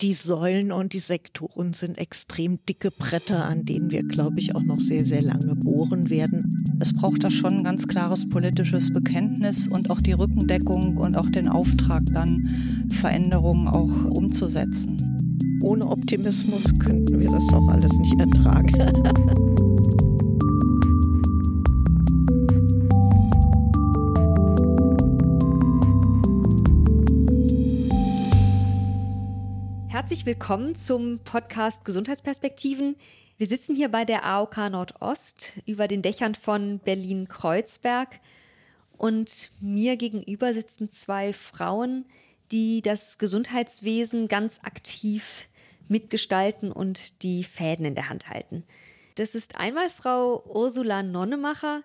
die Säulen und die Sektoren sind extrem dicke Bretter, an denen wir, glaube ich, auch noch sehr, sehr lange bohren werden. Es braucht da schon ein ganz klares politisches Bekenntnis und auch die Rückendeckung und auch den Auftrag, dann Veränderungen auch umzusetzen. Ohne Optimismus könnten wir das auch alles nicht ertragen. Herzlich willkommen zum Podcast Gesundheitsperspektiven. Wir sitzen hier bei der AOK Nordost über den Dächern von Berlin-Kreuzberg und mir gegenüber sitzen zwei Frauen, die das Gesundheitswesen ganz aktiv mitgestalten und die Fäden in der Hand halten. Das ist einmal Frau Ursula Nonnemacher,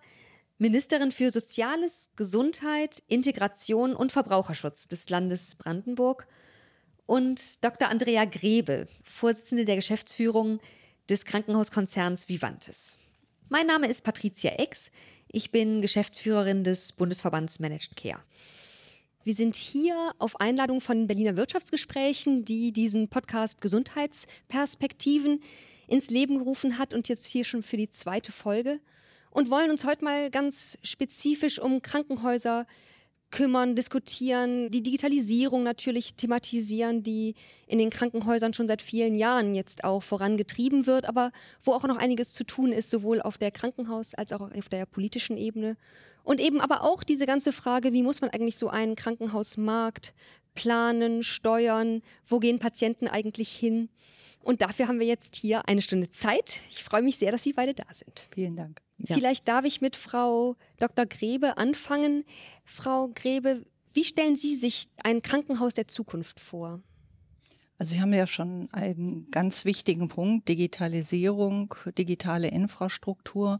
Ministerin für Soziales, Gesundheit, Integration und Verbraucherschutz des Landes Brandenburg – und Dr. Andrea Grebe, Vorsitzende der Geschäftsführung des Krankenhauskonzerns Vivantes. Mein Name ist Patricia Ex. Ich bin Geschäftsführerin des Bundesverbands Managed Care. Wir sind hier auf Einladung von Berliner Wirtschaftsgesprächen, die diesen Podcast Gesundheitsperspektiven ins Leben gerufen hat und jetzt hier schon für die zweite Folge und wollen uns heute mal ganz spezifisch um Krankenhäuser, kümmern, diskutieren, die Digitalisierung natürlich thematisieren, die in den Krankenhäusern schon seit vielen Jahren jetzt auch vorangetrieben wird, aber wo auch noch einiges zu tun ist, sowohl auf der Krankenhaus- als auch auf der politischen Ebene. Und eben aber auch diese ganze Frage, wie muss man eigentlich so einen Krankenhausmarkt planen, steuern, wo gehen Patienten eigentlich hin? Und dafür haben wir jetzt hier eine Stunde Zeit. Ich freue mich sehr, dass Sie beide da sind. Vielen Dank. Ja. Vielleicht darf ich mit Frau Dr. Grebe anfangen. Frau Grebe, wie stellen Sie sich ein Krankenhaus der Zukunft vor? Also Sie haben ja schon einen ganz wichtigen Punkt, Digitalisierung, digitale Infrastruktur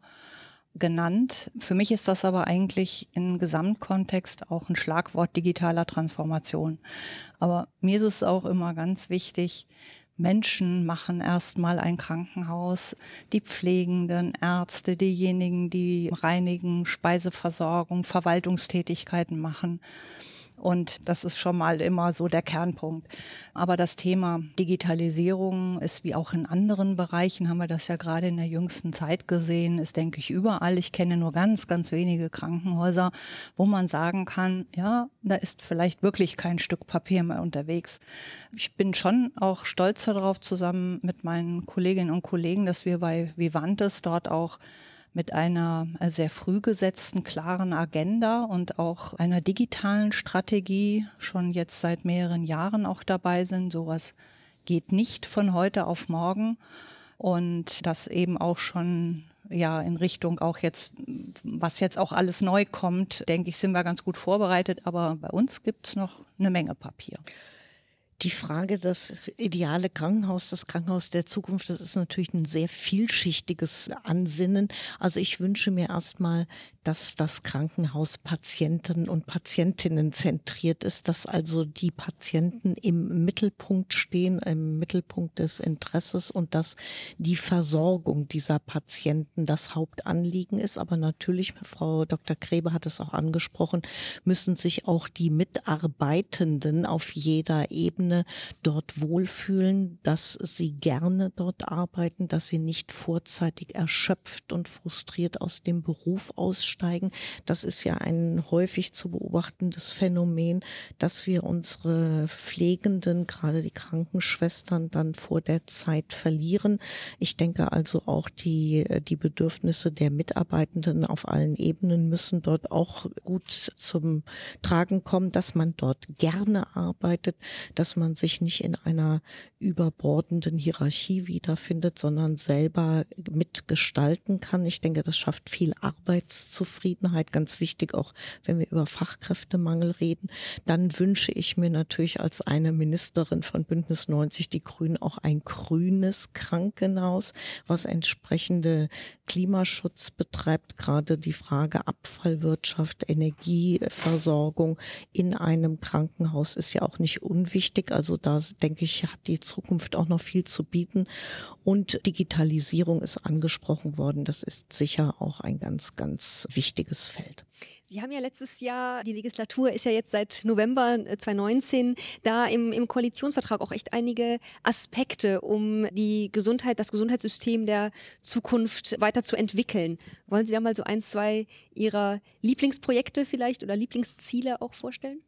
genannt. Für mich ist das aber eigentlich im Gesamtkontext auch ein Schlagwort digitaler Transformation. Aber mir ist es auch immer ganz wichtig, Menschen machen erstmal ein Krankenhaus, die Pflegenden, Ärzte, diejenigen, die reinigen, Speiseversorgung, Verwaltungstätigkeiten machen. Und das ist schon mal immer so der Kernpunkt. Aber das Thema Digitalisierung ist wie auch in anderen Bereichen, haben wir das ja gerade in der jüngsten Zeit gesehen, ist, denke ich, überall. Ich kenne nur ganz, ganz wenige Krankenhäuser, wo man sagen kann, ja, da ist vielleicht wirklich kein Stück Papier mehr unterwegs. Ich bin schon auch stolz darauf, zusammen mit meinen Kolleginnen und Kollegen, dass wir bei Vivantes dort auch mit einer äh, sehr früh gesetzten, klaren Agenda und auch einer digitalen Strategie schon jetzt seit mehreren Jahren auch dabei sind. Sowas geht nicht von heute auf morgen und das eben auch schon ja in Richtung auch jetzt, was jetzt auch alles neu kommt, denke ich, sind wir ganz gut vorbereitet, aber bei uns gibt's noch eine Menge Papier. Die Frage, das ideale Krankenhaus, das Krankenhaus der Zukunft, das ist natürlich ein sehr vielschichtiges Ansinnen. Also ich wünsche mir erstmal, dass das Krankenhaus Patienten und Patientinnen zentriert ist, dass also die Patienten im Mittelpunkt stehen, im Mittelpunkt des Interesses und dass die Versorgung dieser Patienten das Hauptanliegen ist. Aber natürlich, Frau Dr. Grebe hat es auch angesprochen, müssen sich auch die Mitarbeitenden auf jeder Ebene dort wohlfühlen, dass sie gerne dort arbeiten, dass sie nicht vorzeitig erschöpft und frustriert aus dem Beruf aussteigen. Das ist ja ein häufig zu beobachtendes Phänomen, dass wir unsere Pflegenden, gerade die Krankenschwestern, dann vor der Zeit verlieren. Ich denke also auch die, die Bedürfnisse der Mitarbeitenden auf allen Ebenen müssen dort auch gut zum Tragen kommen, dass man dort gerne arbeitet, dass man man sich nicht in einer überbordenden Hierarchie wiederfindet, sondern selber mitgestalten kann. Ich denke, das schafft viel Arbeitszufriedenheit, ganz wichtig, auch wenn wir über Fachkräftemangel reden. Dann wünsche ich mir natürlich als eine Ministerin von Bündnis 90 Die Grünen auch ein grünes Krankenhaus, was entsprechende Klimaschutz betreibt, gerade die Frage Abfallwirtschaft, Energieversorgung in einem Krankenhaus ist ja auch nicht unwichtig. Also da denke ich, hat die Zukunft auch noch viel zu bieten. Und Digitalisierung ist angesprochen worden. Das ist sicher auch ein ganz, ganz wichtiges Feld. Sie haben ja letztes Jahr, die Legislatur ist ja jetzt seit November 2019, äh, da im, im Koalitionsvertrag auch echt einige Aspekte, um die Gesundheit, das Gesundheitssystem der Zukunft weiterzuentwickeln. Wollen Sie da mal so ein, zwei Ihrer Lieblingsprojekte vielleicht oder Lieblingsziele auch vorstellen?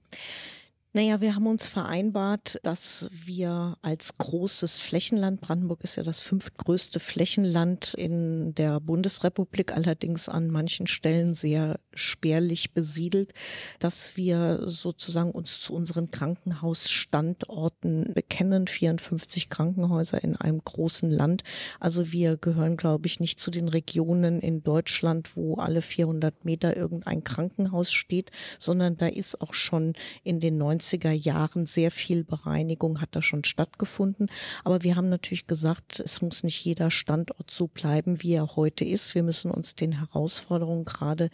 Naja, wir haben uns vereinbart, dass wir als großes Flächenland, Brandenburg ist ja das fünftgrößte Flächenland in der Bundesrepublik, allerdings an manchen Stellen sehr spärlich besiedelt, dass wir sozusagen uns zu unseren Krankenhausstandorten bekennen, 54 Krankenhäuser in einem großen Land. Also wir gehören, glaube ich, nicht zu den Regionen in Deutschland, wo alle 400 Meter irgendein Krankenhaus steht, sondern da ist auch schon in den 90 90er Jahren sehr viel Bereinigung hat da schon stattgefunden. Aber wir haben natürlich gesagt, es muss nicht jeder Standort so bleiben, wie er heute ist. Wir müssen uns den Herausforderungen, gerade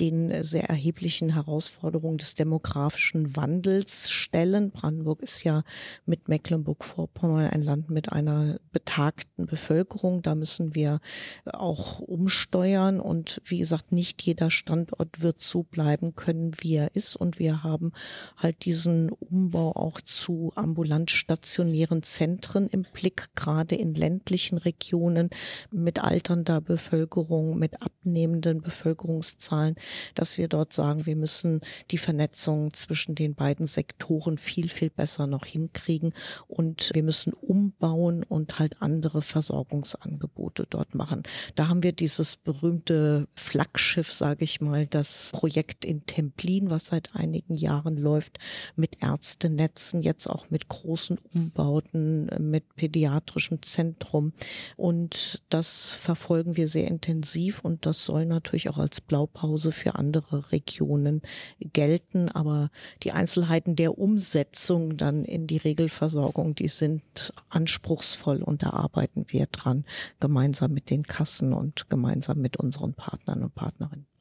den sehr erheblichen Herausforderungen des demografischen Wandels stellen. Brandenburg ist ja mit Mecklenburg-Vorpommern ein Land mit einer betagten Bevölkerung. Da müssen wir auch umsteuern. Und wie gesagt, nicht jeder Standort wird so bleiben können, wie er ist. Und wir haben halt diesen großen Umbau auch zu ambulant stationären Zentren im Blick, gerade in ländlichen Regionen mit alternder Bevölkerung, mit abnehmenden Bevölkerungszahlen, dass wir dort sagen, wir müssen die Vernetzung zwischen den beiden Sektoren viel, viel besser noch hinkriegen und wir müssen umbauen und halt andere Versorgungsangebote dort machen. Da haben wir dieses berühmte Flaggschiff, sage ich mal, das Projekt in Templin, was seit einigen Jahren läuft, mit Ärztenetzen, jetzt auch mit großen Umbauten, mit pädiatrischem Zentrum. Und das verfolgen wir sehr intensiv und das soll natürlich auch als Blaupause für andere Regionen gelten. Aber die Einzelheiten der Umsetzung dann in die Regelversorgung, die sind anspruchsvoll und da arbeiten wir dran, gemeinsam mit den Kassen und gemeinsam mit unseren Partnern und Partnerinnen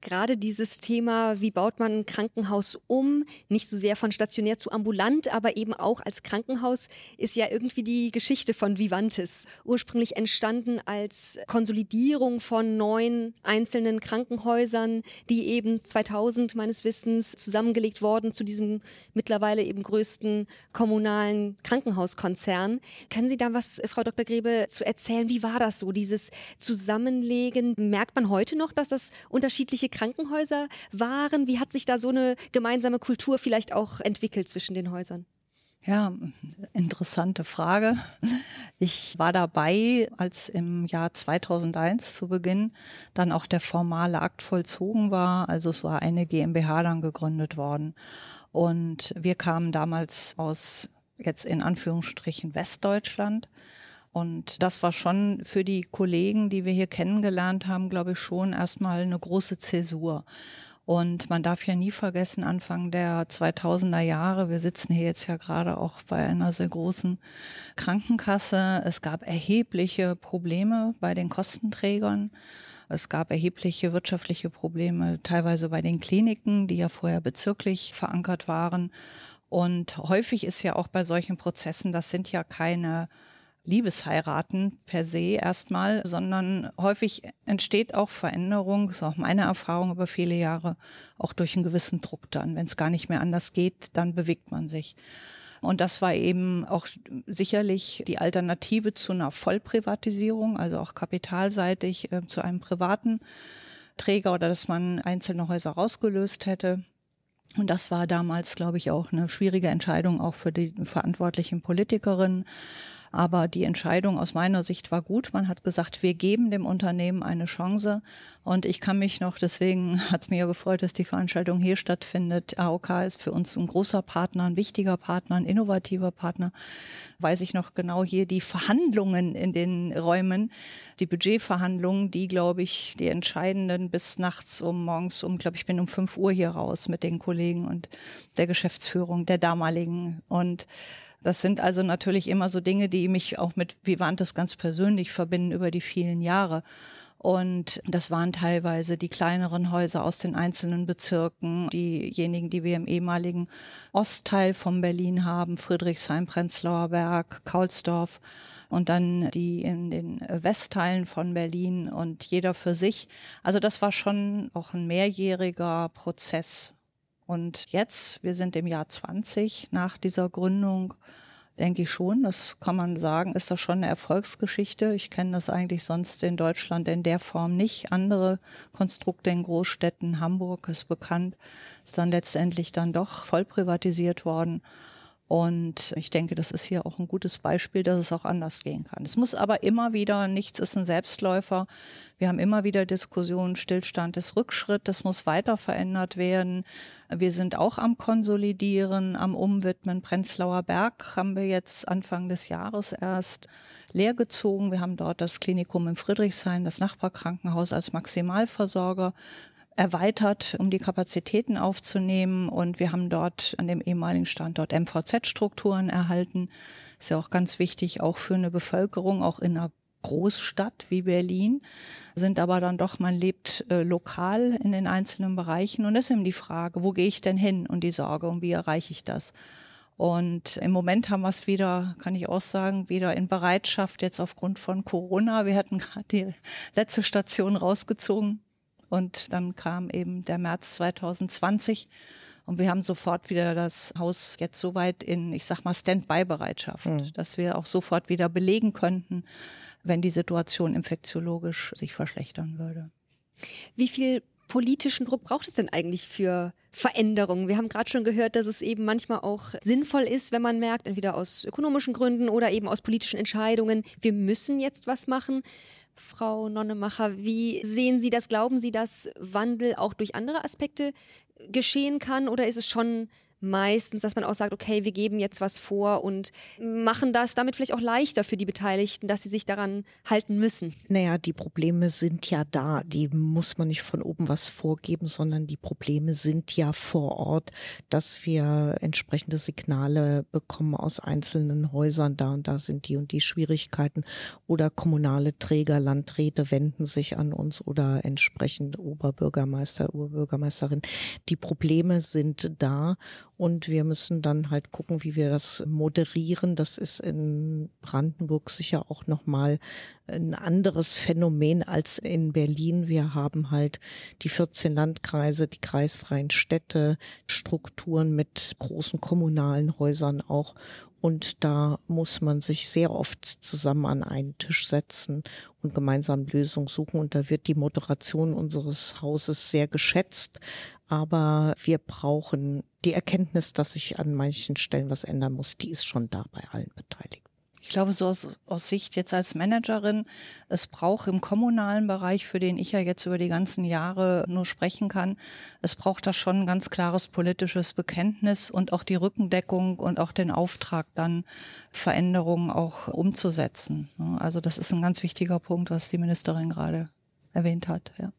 gerade dieses Thema, wie baut man ein Krankenhaus um, nicht so sehr von stationär zu ambulant, aber eben auch als Krankenhaus, ist ja irgendwie die Geschichte von Vivantes. Ursprünglich entstanden als Konsolidierung von neun einzelnen Krankenhäusern, die eben 2000 meines Wissens zusammengelegt worden zu diesem mittlerweile eben größten kommunalen Krankenhauskonzern. Können Sie da was, Frau Dr. Grebe, zu erzählen? Wie war das so, dieses Zusammenlegen? Merkt man heute noch, dass das unterschiedliche Krankenhäuser waren? Wie hat sich da so eine gemeinsame Kultur vielleicht auch entwickelt zwischen den Häusern? Ja, interessante Frage. Ich war dabei, als im Jahr 2001 zu Beginn dann auch der formale Akt vollzogen war. Also es war eine GmbH dann gegründet worden. Und wir kamen damals aus jetzt in Anführungsstrichen Westdeutschland und das war schon für die Kollegen, die wir hier kennengelernt haben, glaube ich, schon erstmal eine große Zäsur. Und man darf ja nie vergessen, Anfang der 2000er Jahre, wir sitzen hier jetzt ja gerade auch bei einer sehr großen Krankenkasse, es gab erhebliche Probleme bei den Kostenträgern. Es gab erhebliche wirtschaftliche Probleme, teilweise bei den Kliniken, die ja vorher bezirklich verankert waren. Und häufig ist ja auch bei solchen Prozessen, das sind ja keine Liebesheiraten per se erstmal, sondern häufig entsteht auch Veränderung, ist auch meine Erfahrung über viele Jahre, auch durch einen gewissen Druck dann. Wenn es gar nicht mehr anders geht, dann bewegt man sich. Und das war eben auch sicherlich die Alternative zu einer Vollprivatisierung, also auch kapitalseitig äh, zu einem privaten Träger oder dass man einzelne Häuser rausgelöst hätte. Und das war damals, glaube ich, auch eine schwierige Entscheidung, auch für die verantwortlichen Politikerinnen. Aber die Entscheidung aus meiner Sicht war gut. Man hat gesagt, wir geben dem Unternehmen eine Chance. Und ich kann mich noch, deswegen hat es mir ja gefreut, dass die Veranstaltung hier stattfindet. AOK ist für uns ein großer Partner, ein wichtiger Partner, ein innovativer Partner. Weiß ich noch genau hier die Verhandlungen in den Räumen, die Budgetverhandlungen, die, glaube ich, die entscheidenden bis nachts um morgens um, glaube ich, bin um fünf Uhr hier raus mit den Kollegen und der Geschäftsführung der damaligen. Und das sind also natürlich immer so Dinge, die mich auch mit Vivantes ganz persönlich verbinden über die vielen Jahre. Und das waren teilweise die kleineren Häuser aus den einzelnen Bezirken, diejenigen, die wir im ehemaligen Ostteil von Berlin haben, Friedrichshain, Prenzlauer Berg, Kaulsdorf und dann die in den Westteilen von Berlin und jeder für sich. Also das war schon auch ein mehrjähriger Prozess. Und jetzt, wir sind im Jahr 20 nach dieser Gründung, denke ich schon, das kann man sagen, ist das schon eine Erfolgsgeschichte. Ich kenne das eigentlich sonst in Deutschland in der Form nicht. Andere Konstrukte in Großstädten, Hamburg ist bekannt, ist dann letztendlich dann doch voll privatisiert worden. Und ich denke, das ist hier auch ein gutes Beispiel, dass es auch anders gehen kann. Es muss aber immer wieder, nichts ist ein Selbstläufer. Wir haben immer wieder Diskussionen, Stillstand ist Rückschritt, das muss weiter verändert werden. Wir sind auch am Konsolidieren, am Umwidmen. Prenzlauer Berg haben wir jetzt Anfang des Jahres erst leergezogen. Wir haben dort das Klinikum in Friedrichshain, das Nachbarkrankenhaus als Maximalversorger erweitert, um die Kapazitäten aufzunehmen. Und wir haben dort an dem ehemaligen Standort MVZ-Strukturen erhalten. Ist ja auch ganz wichtig, auch für eine Bevölkerung, auch in einer Großstadt wie Berlin, sind aber dann doch, man lebt äh, lokal in den einzelnen Bereichen und ist eben die Frage, wo gehe ich denn hin und die Sorge und wie erreiche ich das? Und im Moment haben wir es wieder, kann ich auch sagen, wieder in Bereitschaft jetzt aufgrund von Corona. Wir hatten gerade die letzte Station rausgezogen und dann kam eben der März 2020 und wir haben sofort wieder das Haus jetzt soweit in, ich sag mal, Standby-Bereitschaft, mhm. dass wir auch sofort wieder belegen könnten, wenn die Situation infektiologisch sich verschlechtern würde. Wie viel politischen Druck braucht es denn eigentlich für Veränderungen? Wir haben gerade schon gehört, dass es eben manchmal auch sinnvoll ist, wenn man merkt, entweder aus ökonomischen Gründen oder eben aus politischen Entscheidungen, wir müssen jetzt was machen. Frau Nonnemacher, wie sehen Sie das? Glauben Sie, dass Wandel auch durch andere Aspekte geschehen kann oder ist es schon meistens, dass man auch sagt, okay, wir geben jetzt was vor und machen das damit vielleicht auch leichter für die Beteiligten, dass sie sich daran halten müssen. Naja, die Probleme sind ja da. Die muss man nicht von oben was vorgeben, sondern die Probleme sind ja vor Ort, dass wir entsprechende Signale bekommen aus einzelnen Häusern. Da und da sind die und die Schwierigkeiten. Oder kommunale Träger, Landräte wenden sich an uns oder entsprechend Oberbürgermeister, Oberbürgermeisterin. Die Probleme sind da und wir müssen dann halt gucken, wie wir das moderieren. Das ist in Brandenburg sicher auch nochmal ein anderes Phänomen als in Berlin. Wir haben halt die 14 Landkreise, die kreisfreien Städte, Strukturen mit großen kommunalen Häusern auch. Und da muss man sich sehr oft zusammen an einen Tisch setzen und gemeinsam Lösungen suchen. Und da wird die Moderation unseres Hauses sehr geschätzt. Aber wir brauchen die Erkenntnis, dass sich an manchen Stellen was ändern muss, die ist schon da bei allen Beteiligten. Ich glaube, so aus, aus Sicht jetzt als Managerin, es braucht im kommunalen Bereich, für den ich ja jetzt über die ganzen Jahre nur sprechen kann, es braucht da schon ein ganz klares politisches Bekenntnis und auch die Rückendeckung und auch den Auftrag, dann Veränderungen auch umzusetzen. Also das ist ein ganz wichtiger Punkt, was die Ministerin gerade erwähnt hat. Ja.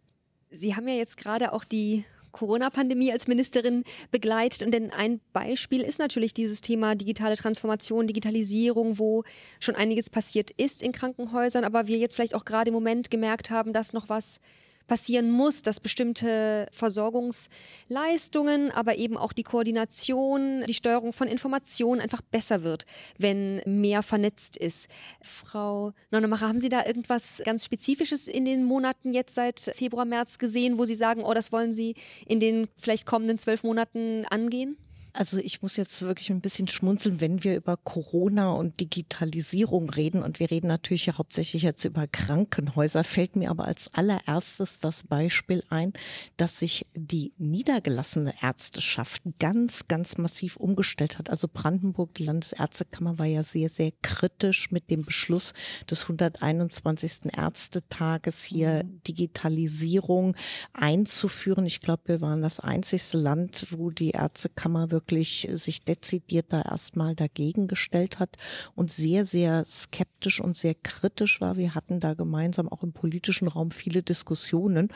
Sie haben ja jetzt gerade auch die Corona-Pandemie als Ministerin begleitet. Und denn ein Beispiel ist natürlich dieses Thema digitale Transformation, Digitalisierung, wo schon einiges passiert ist in Krankenhäusern, aber wir jetzt vielleicht auch gerade im Moment gemerkt haben, dass noch was passieren muss, dass bestimmte Versorgungsleistungen, aber eben auch die Koordination, die Steuerung von Informationen einfach besser wird, wenn mehr vernetzt ist. Frau Nonnemacher, haben Sie da irgendwas ganz Spezifisches in den Monaten jetzt seit Februar, März gesehen, wo Sie sagen, oh, das wollen Sie in den vielleicht kommenden zwölf Monaten angehen? Also ich muss jetzt wirklich ein bisschen schmunzeln, wenn wir über Corona und Digitalisierung reden. Und wir reden natürlich ja hauptsächlich jetzt über Krankenhäuser. Fällt mir aber als allererstes das Beispiel ein, dass sich die niedergelassene Ärzteschaft ganz, ganz massiv umgestellt hat. Also Brandenburg, die Landesärztekammer war ja sehr, sehr kritisch mit dem Beschluss des 121. Ärztetages hier mhm. Digitalisierung einzuführen. Ich glaube, wir waren das einzigste Land, wo die Ärztekammer wirklich wirklich sich dezidiert da erstmal dagegen gestellt hat und sehr, sehr skeptisch und sehr kritisch war. Wir hatten da gemeinsam auch im politischen Raum viele Diskussionen.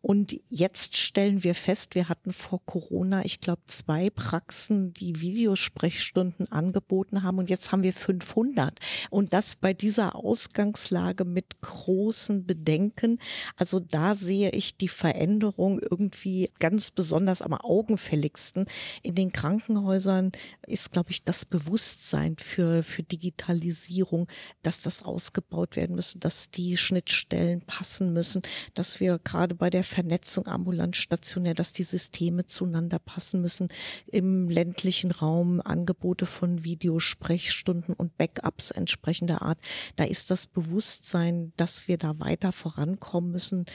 Und jetzt stellen wir fest, wir hatten vor Corona, ich glaube, zwei Praxen, die Videosprechstunden angeboten haben. Und jetzt haben wir 500. Und das bei dieser Ausgangslage mit großen Bedenken. Also da sehe ich die Veränderung irgendwie ganz besonders am augenfälligsten. In den Krankenhäusern ist, glaube ich, das Bewusstsein für, für Digitalisierung, dass das ausgebaut werden müsste, dass die Schnittstellen passen müssen, dass wir gerade bei der Vernetzung ambulant stationär, dass die Systeme zueinander passen müssen. Im ländlichen Raum Angebote von Videosprechstunden und Backups entsprechender Art. Da ist das Bewusstsein, dass wir da weiter vorankommen müssen,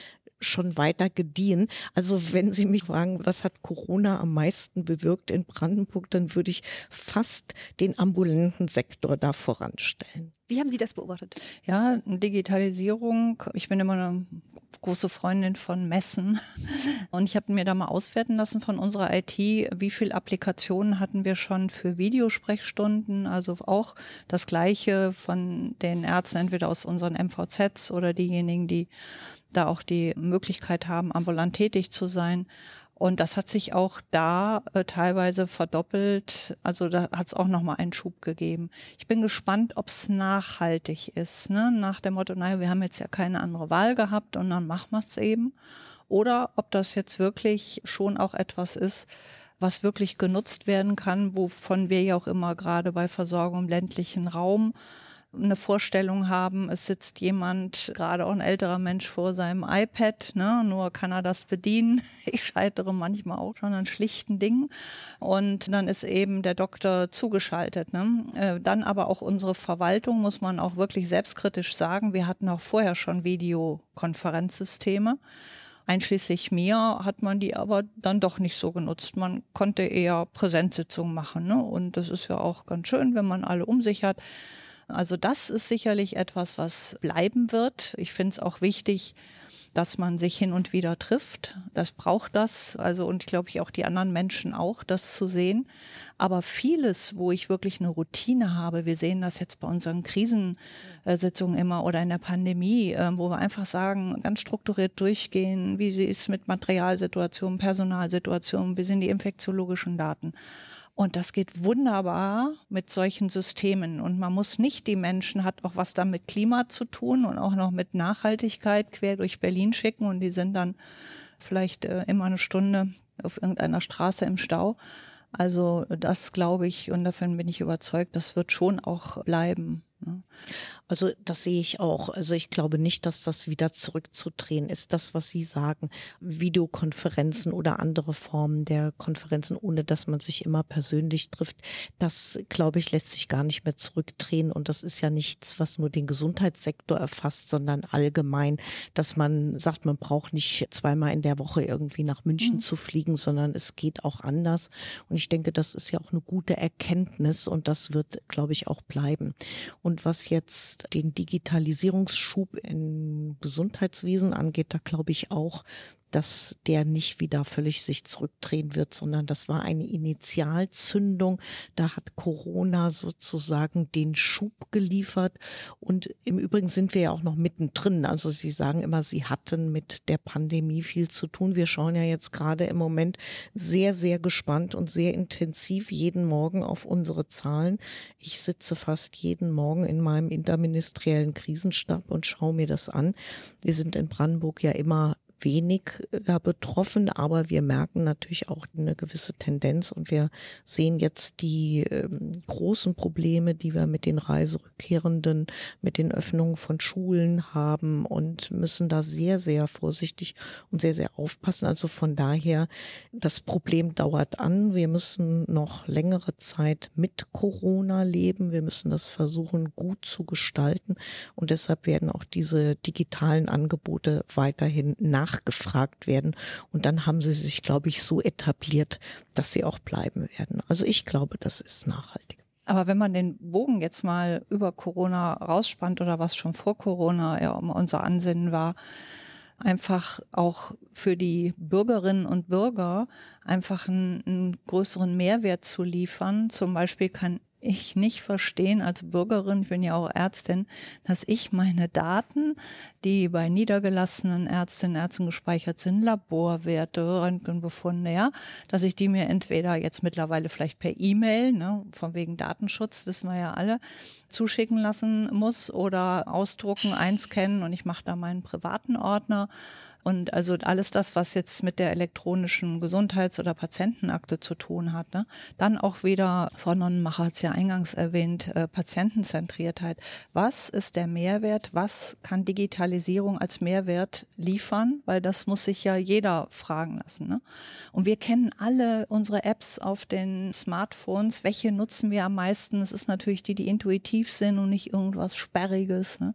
schon weiter gediehen. Also wenn Sie mich fragen, was hat Corona am meisten bewirkt in Brandenburg, dann würde ich fast den ambulanten Sektor da voranstellen. Wie haben Sie das beobachtet? Ja, Digitalisierung. Ich bin immer eine große Freundin von Messen und ich habe mir da mal auswerten lassen von unserer IT, wie viele Applikationen hatten wir schon für Videosprechstunden, also auch das gleiche von den Ärzten, entweder aus unseren MVZs oder diejenigen, die da auch die Möglichkeit haben, ambulant tätig zu sein. Und das hat sich auch da äh, teilweise verdoppelt. Also da hat es auch nochmal einen Schub gegeben. Ich bin gespannt, ob es nachhaltig ist. Ne? Nach dem Motto, naja, wir haben jetzt ja keine andere Wahl gehabt und dann machen wir es eben. Oder ob das jetzt wirklich schon auch etwas ist, was wirklich genutzt werden kann, wovon wir ja auch immer gerade bei Versorgung im ländlichen Raum eine Vorstellung haben, es sitzt jemand, gerade auch ein älterer Mensch vor seinem iPad, ne, nur kann er das bedienen. Ich scheitere manchmal auch schon an schlichten Dingen. Und dann ist eben der Doktor zugeschaltet. Ne. Äh, dann aber auch unsere Verwaltung, muss man auch wirklich selbstkritisch sagen. Wir hatten auch vorher schon Videokonferenzsysteme. Einschließlich mir hat man die aber dann doch nicht so genutzt. Man konnte eher Präsenzsitzungen machen. Ne? Und das ist ja auch ganz schön, wenn man alle um sich hat. Also das ist sicherlich etwas, was bleiben wird. Ich finde es auch wichtig, dass man sich hin und wieder trifft. Das braucht das. Also, und ich glaube ich auch die anderen Menschen auch, das zu sehen. Aber vieles, wo ich wirklich eine Routine habe, wir sehen das jetzt bei unseren Krisensitzungen immer oder in der Pandemie, ähm, wo wir einfach sagen, ganz strukturiert durchgehen, wie sie ist mit Materialsituationen, Personalsituationen, wie sind die infektiologischen Daten. Und das geht wunderbar mit solchen Systemen. Und man muss nicht die Menschen, hat auch was dann mit Klima zu tun und auch noch mit Nachhaltigkeit quer durch Berlin schicken. Und die sind dann vielleicht äh, immer eine Stunde auf irgendeiner Straße im Stau. Also das glaube ich und davon bin ich überzeugt, das wird schon auch bleiben. Ne? Also das sehe ich auch. Also ich glaube nicht, dass das wieder zurückzudrehen ist. Das, was Sie sagen, Videokonferenzen oder andere Formen der Konferenzen, ohne dass man sich immer persönlich trifft, das, glaube ich, lässt sich gar nicht mehr zurückdrehen. Und das ist ja nichts, was nur den Gesundheitssektor erfasst, sondern allgemein, dass man sagt, man braucht nicht zweimal in der Woche irgendwie nach München mhm. zu fliegen, sondern es geht auch anders. Und ich denke, das ist ja auch eine gute Erkenntnis und das wird, glaube ich, auch bleiben. Und was jetzt den Digitalisierungsschub im Gesundheitswesen angeht, da glaube ich auch, dass der nicht wieder völlig sich zurückdrehen wird, sondern das war eine Initialzündung. Da hat Corona sozusagen den Schub geliefert. Und im Übrigen sind wir ja auch noch mittendrin. Also Sie sagen immer, Sie hatten mit der Pandemie viel zu tun. Wir schauen ja jetzt gerade im Moment sehr, sehr gespannt und sehr intensiv jeden Morgen auf unsere Zahlen. Ich sitze fast jeden Morgen in meinem interministeriellen Krisenstab und schaue mir das an. Wir sind in Brandenburg ja immer weniger betroffen, aber wir merken natürlich auch eine gewisse Tendenz und wir sehen jetzt die ähm, großen Probleme, die wir mit den Reiserückkehrenden, mit den Öffnungen von Schulen haben und müssen da sehr, sehr vorsichtig und sehr, sehr aufpassen. Also von daher, das Problem dauert an. Wir müssen noch längere Zeit mit Corona leben. Wir müssen das versuchen, gut zu gestalten und deshalb werden auch diese digitalen Angebote weiterhin nach nachgefragt werden. Und dann haben sie sich, glaube ich, so etabliert, dass sie auch bleiben werden. Also ich glaube, das ist nachhaltig. Aber wenn man den Bogen jetzt mal über Corona rausspannt oder was schon vor Corona ja unser Ansinnen war, einfach auch für die Bürgerinnen und Bürger einfach einen, einen größeren Mehrwert zu liefern. Zum Beispiel kann ich nicht verstehen als Bürgerin, ich bin ja auch Ärztin, dass ich meine Daten, die bei niedergelassenen Ärztinnen Ärzten gespeichert sind, Laborwerte, Röntgenbefunde, ja, dass ich die mir entweder jetzt mittlerweile vielleicht per E-Mail, ne, von wegen Datenschutz, wissen wir ja alle, zuschicken lassen muss oder ausdrucken, einscannen und ich mache da meinen privaten Ordner und also alles das, was jetzt mit der elektronischen Gesundheits- oder Patientenakte zu tun hat. Ne? Dann auch wieder, Frau Nonnenmacher hat es ja eingangs erwähnt, äh, Patientenzentriertheit. Was ist der Mehrwert? Was kann Digitalisierung als Mehrwert liefern? Weil das muss sich ja jeder fragen lassen. Ne? Und wir kennen alle unsere Apps auf den Smartphones. Welche nutzen wir am meisten? Es ist natürlich die, die intuitiv sind und nicht irgendwas Sperriges. Ne?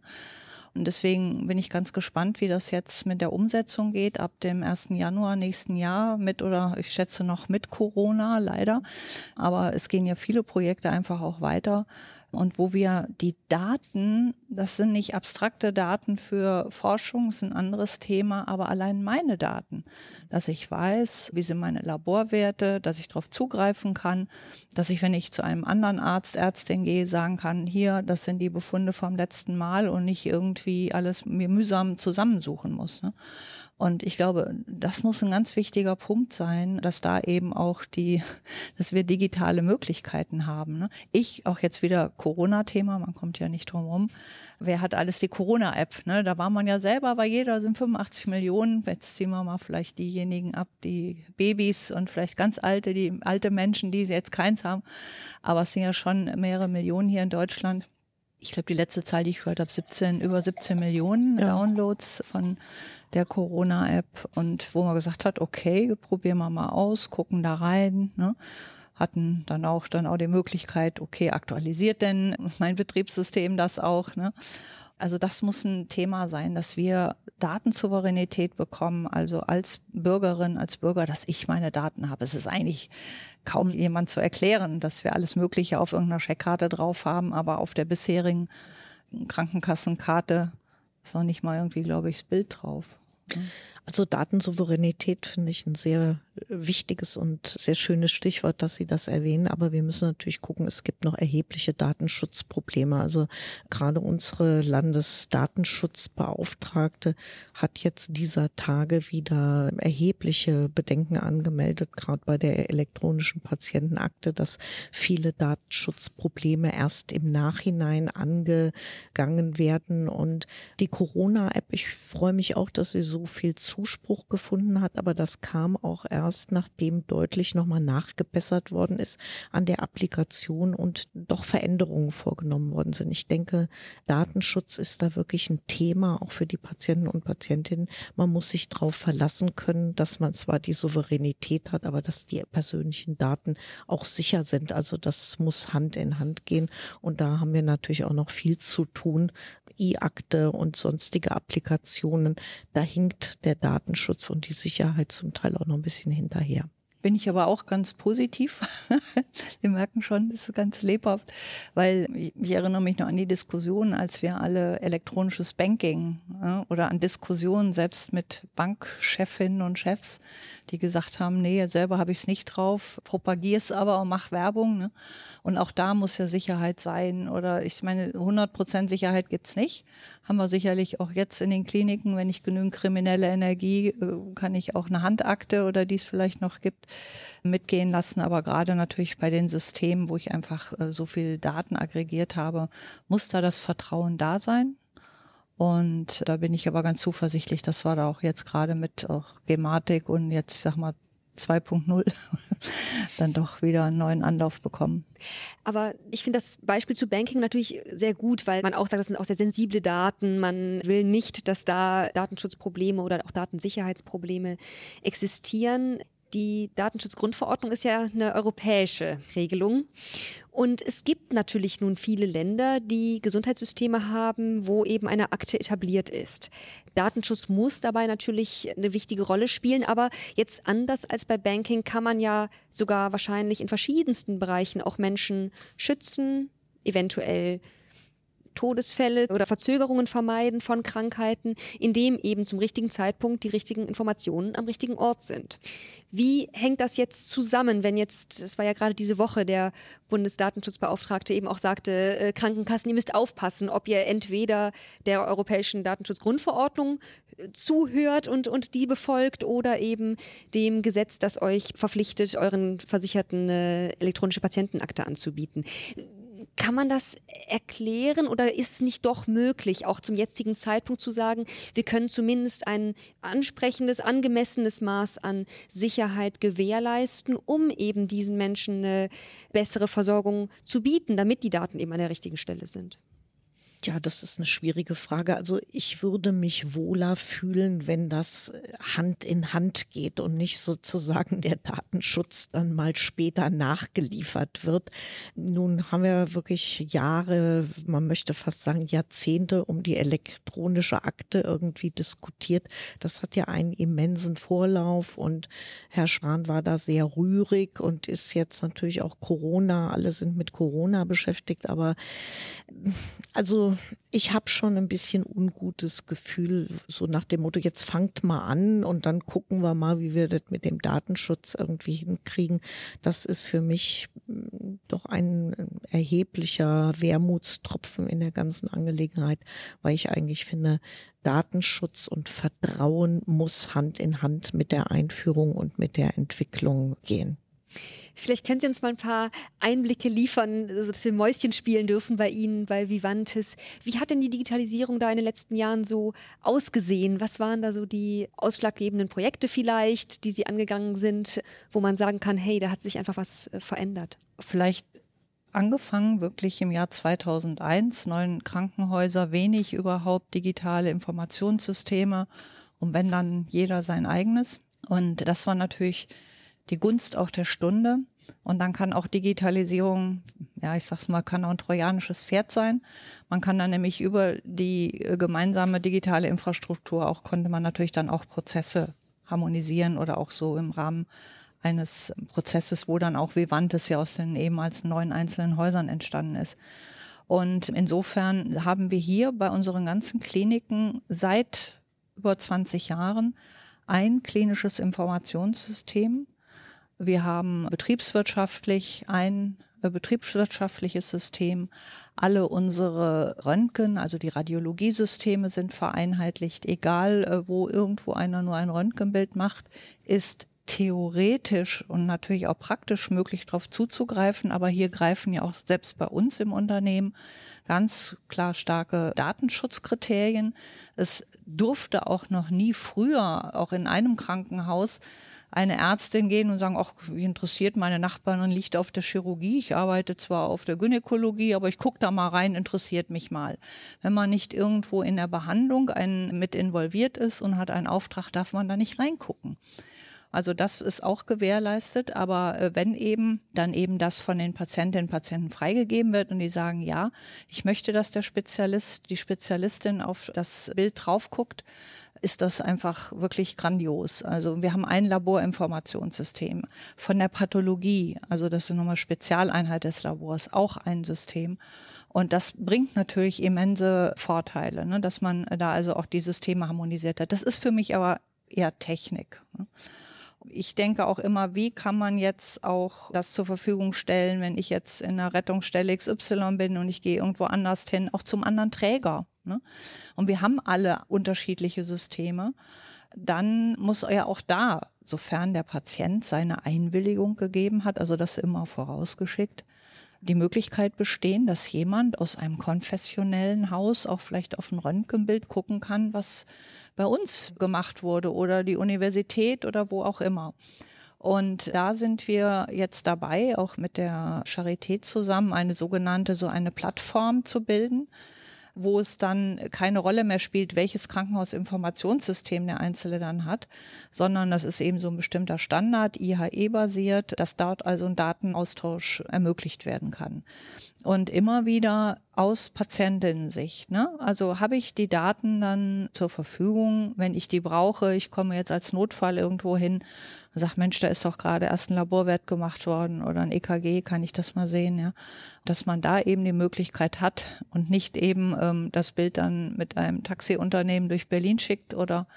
Und deswegen bin ich ganz gespannt, wie das jetzt mit der Umsetzung geht ab dem 1. Januar nächsten Jahr mit oder ich schätze noch mit Corona leider. Aber es gehen ja viele Projekte einfach auch weiter und wo wir die Daten, das sind nicht abstrakte Daten für Forschung, ist ein anderes Thema, aber allein meine Daten, dass ich weiß, wie sind meine Laborwerte, dass ich darauf zugreifen kann, dass ich, wenn ich zu einem anderen Arzt, Ärztin gehe, sagen kann, hier, das sind die Befunde vom letzten Mal und nicht irgendwie alles mir mühsam zusammensuchen muss. Ne? Und ich glaube, das muss ein ganz wichtiger Punkt sein, dass da eben auch die, dass wir digitale Möglichkeiten haben. Ne? Ich, auch jetzt wieder Corona-Thema, man kommt ja nicht drum rum. Wer hat alles die Corona-App? Ne? Da war man ja selber, weil jeder sind 85 Millionen. Jetzt ziehen wir mal vielleicht diejenigen ab, die Babys und vielleicht ganz alte, die alte Menschen, die jetzt keins haben. Aber es sind ja schon mehrere Millionen hier in Deutschland ich glaube, die letzte Zahl, die ich gehört habe, 17, über 17 Millionen ja. Downloads von der Corona-App und wo man gesagt hat, okay, probieren wir mal aus, gucken da rein. Ne? Hatten dann auch dann auch die Möglichkeit, okay, aktualisiert denn mein Betriebssystem das auch? Ne? Also das muss ein Thema sein, dass wir Datensouveränität bekommen, also als Bürgerin, als Bürger, dass ich meine Daten habe. Es ist eigentlich kaum jemand zu erklären, dass wir alles Mögliche auf irgendeiner Scheckkarte drauf haben, aber auf der bisherigen Krankenkassenkarte ist noch nicht mal irgendwie, glaube ich, das Bild drauf. Also Datensouveränität finde ich ein sehr wichtiges und sehr schönes Stichwort, dass Sie das erwähnen. Aber wir müssen natürlich gucken, es gibt noch erhebliche Datenschutzprobleme. Also gerade unsere Landesdatenschutzbeauftragte hat jetzt dieser Tage wieder erhebliche Bedenken angemeldet, gerade bei der elektronischen Patientenakte, dass viele Datenschutzprobleme erst im Nachhinein angegangen werden. Und die Corona-App, ich freue mich auch, dass sie so viel Zuspruch gefunden hat, aber das kam auch erst, nachdem deutlich nochmal nachgebessert worden ist an der Applikation und doch Veränderungen vorgenommen worden sind. Ich denke, Datenschutz ist da wirklich ein Thema, auch für die Patienten und Patientinnen. Man muss sich darauf verlassen können, dass man zwar die Souveränität hat, aber dass die persönlichen Daten auch sicher sind. Also das muss Hand in Hand gehen. Und da haben wir natürlich auch noch viel zu tun. E-Akte und sonstige Applikationen, da hinkt der Datenschutz und die Sicherheit zum Teil auch noch ein bisschen hinterher bin ich aber auch ganz positiv. wir merken schon, das ist ganz lebhaft, weil ich erinnere mich noch an die Diskussion, als wir alle elektronisches Banking oder an Diskussionen selbst mit Bankchefinnen und Chefs, die gesagt haben, nee, selber habe ich es nicht drauf, propagiere es aber und mach Werbung. Ne? Und auch da muss ja Sicherheit sein oder ich meine, 100 Prozent Sicherheit gibt's nicht. Haben wir sicherlich auch jetzt in den Kliniken, wenn ich genügend kriminelle Energie, äh, kann ich auch eine Handakte oder die es vielleicht noch gibt, mitgehen lassen. Aber gerade natürlich bei den Systemen, wo ich einfach äh, so viel Daten aggregiert habe, muss da das Vertrauen da sein. Und da bin ich aber ganz zuversichtlich, dass wir da auch jetzt gerade mit auch Gematik und jetzt sag mal 2.0 dann doch wieder einen neuen Anlauf bekommen. Aber ich finde das Beispiel zu Banking natürlich sehr gut, weil man auch sagt, das sind auch sehr sensible Daten. Man will nicht, dass da Datenschutzprobleme oder auch Datensicherheitsprobleme existieren. Die Datenschutzgrundverordnung ist ja eine europäische Regelung. Und es gibt natürlich nun viele Länder, die Gesundheitssysteme haben, wo eben eine Akte etabliert ist. Datenschutz muss dabei natürlich eine wichtige Rolle spielen, aber jetzt anders als bei Banking kann man ja sogar wahrscheinlich in verschiedensten Bereichen auch Menschen schützen, eventuell Todesfälle oder Verzögerungen vermeiden von Krankheiten, indem eben zum richtigen Zeitpunkt die richtigen Informationen am richtigen Ort sind. Wie hängt das jetzt zusammen, wenn jetzt, es war ja gerade diese Woche, der Bundesdatenschutzbeauftragte eben auch sagte, äh, Krankenkassen, ihr müsst aufpassen, ob ihr entweder der Europäischen Datenschutzgrundverordnung äh, zuhört und, und die befolgt oder eben dem Gesetz, das euch verpflichtet, euren Versicherten äh, elektronische Patientenakte anzubieten. Kann man das erklären oder ist es nicht doch möglich, auch zum jetzigen Zeitpunkt zu sagen, wir können zumindest ein ansprechendes, angemessenes Maß an Sicherheit gewährleisten, um eben diesen Menschen eine bessere Versorgung zu bieten, damit die Daten eben an der richtigen Stelle sind? Ja, das ist eine schwierige Frage. Also ich würde mich wohler fühlen, wenn das äh, Hand in Hand geht und nicht sozusagen der Datenschutz dann mal später nachgeliefert wird. Nun haben wir wirklich Jahre, man möchte fast sagen Jahrzehnte um die elektronische Akte irgendwie diskutiert. Das hat ja einen immensen Vorlauf und Herr Schwan war da sehr rührig und ist jetzt natürlich auch Corona, alle sind mit Corona beschäftigt, aber also ich habe schon ein bisschen ungutes Gefühl, so nach dem Motto, jetzt fangt mal an und dann gucken wir mal, wie wir das mit dem Datenschutz irgendwie hinkriegen. Das ist für mich mm, doch ein erheblicher Wermutstropfen in der ganzen Angelegenheit, weil ich eigentlich finde, Datenschutz und Vertrauen muss Hand in Hand mit der Einführung und mit der Entwicklung gehen. Vielleicht können Sie uns mal ein paar Einblicke liefern, sodass wir Mäuschen spielen dürfen bei Ihnen, bei Vivantes. Wie hat denn die Digitalisierung da in den letzten Jahren so ausgesehen? Was waren da so die ausschlaggebenden Projekte vielleicht, die Sie angegangen sind, wo man sagen kann, hey, da hat sich einfach was äh, verändert? Vielleicht angefangen wirklich im Jahr 2001, neun Krankenhäuser, wenig überhaupt digitale Informationssysteme und wenn dann jeder sein eigenes. Und das war natürlich die Gunst auch der Stunde. Und dann kann auch Digitalisierung, ja, ich sag's mal, kann auch ein trojanisches Pferd sein. Man kann dann nämlich über die äh, gemeinsame digitale Infrastruktur auch, konnte man natürlich dann auch Prozesse harmonisieren oder auch so im Rahmen eines Prozesses, wo dann auch Vivantes ja aus den ehemals neun einzelnen Häusern entstanden ist. Und insofern haben wir hier bei unseren ganzen Kliniken seit über 20 Jahren ein klinisches Informationssystem, wir haben betriebswirtschaftlich ein äh, betriebswirtschaftliches System. Alle unsere Röntgen, also die Radiologiesysteme sind vereinheitlicht. Egal, äh, wo irgendwo einer nur ein Röntgenbild macht, ist theoretisch und natürlich auch praktisch möglich darauf zuzugreifen. Aber hier greifen ja auch selbst bei uns im Unternehmen ganz klar starke Datenschutzkriterien. Es durfte auch noch nie früher, auch in einem Krankenhaus, eine Ärztin gehen und sagen, ach, wie interessiert meine Nachbarin liegt auf der Chirurgie. Ich arbeite zwar auf der Gynäkologie, aber ich gucke da mal rein, interessiert mich mal. Wenn man nicht irgendwo in der Behandlung ein, mit involviert ist und hat einen Auftrag, darf man da nicht reingucken. Also das ist auch gewährleistet, aber äh, wenn eben, dann eben das von den Patientinnen und Patienten freigegeben wird und die sagen, ja, ich möchte, dass der Spezialist, die Spezialistin auf das Bild drauf guckt, ist das einfach wirklich grandios. Also wir haben ein Laborinformationssystem von der Pathologie, also das ist nochmal Spezialeinheit des Labors, auch ein System. Und das bringt natürlich immense Vorteile, ne, dass man da also auch die Systeme harmonisiert hat. Das ist für mich aber eher Technik. Ne. Ich denke auch immer, wie kann man jetzt auch das zur Verfügung stellen, wenn ich jetzt in einer Rettungsstelle XY bin und ich gehe irgendwo anders hin, auch zum anderen Träger. Ne? Und wir haben alle unterschiedliche Systeme. Dann muss ja auch da, sofern der Patient seine Einwilligung gegeben hat, also das immer vorausgeschickt, die Möglichkeit bestehen, dass jemand aus einem konfessionellen Haus auch vielleicht auf ein Röntgenbild gucken kann, was bei uns gemacht wurde oder die Universität oder wo auch immer. Und da sind wir jetzt dabei, auch mit der Charité zusammen, eine sogenannte, so eine Plattform zu bilden, wo es dann keine Rolle mehr spielt, welches Krankenhausinformationssystem der Einzelne dann hat, sondern das ist eben so ein bestimmter Standard, IHE-basiert, dass dort also ein Datenaustausch ermöglicht werden kann. Und immer wieder aus Patientinnen-Sicht. Ne? Also habe ich die Daten dann zur Verfügung, wenn ich die brauche. Ich komme jetzt als Notfall irgendwo hin und sage, Mensch, da ist doch gerade erst ein Laborwert gemacht worden oder ein EKG, kann ich das mal sehen? Ja? Dass man da eben die Möglichkeit hat und nicht eben ähm, das Bild dann mit einem Taxiunternehmen durch Berlin schickt oder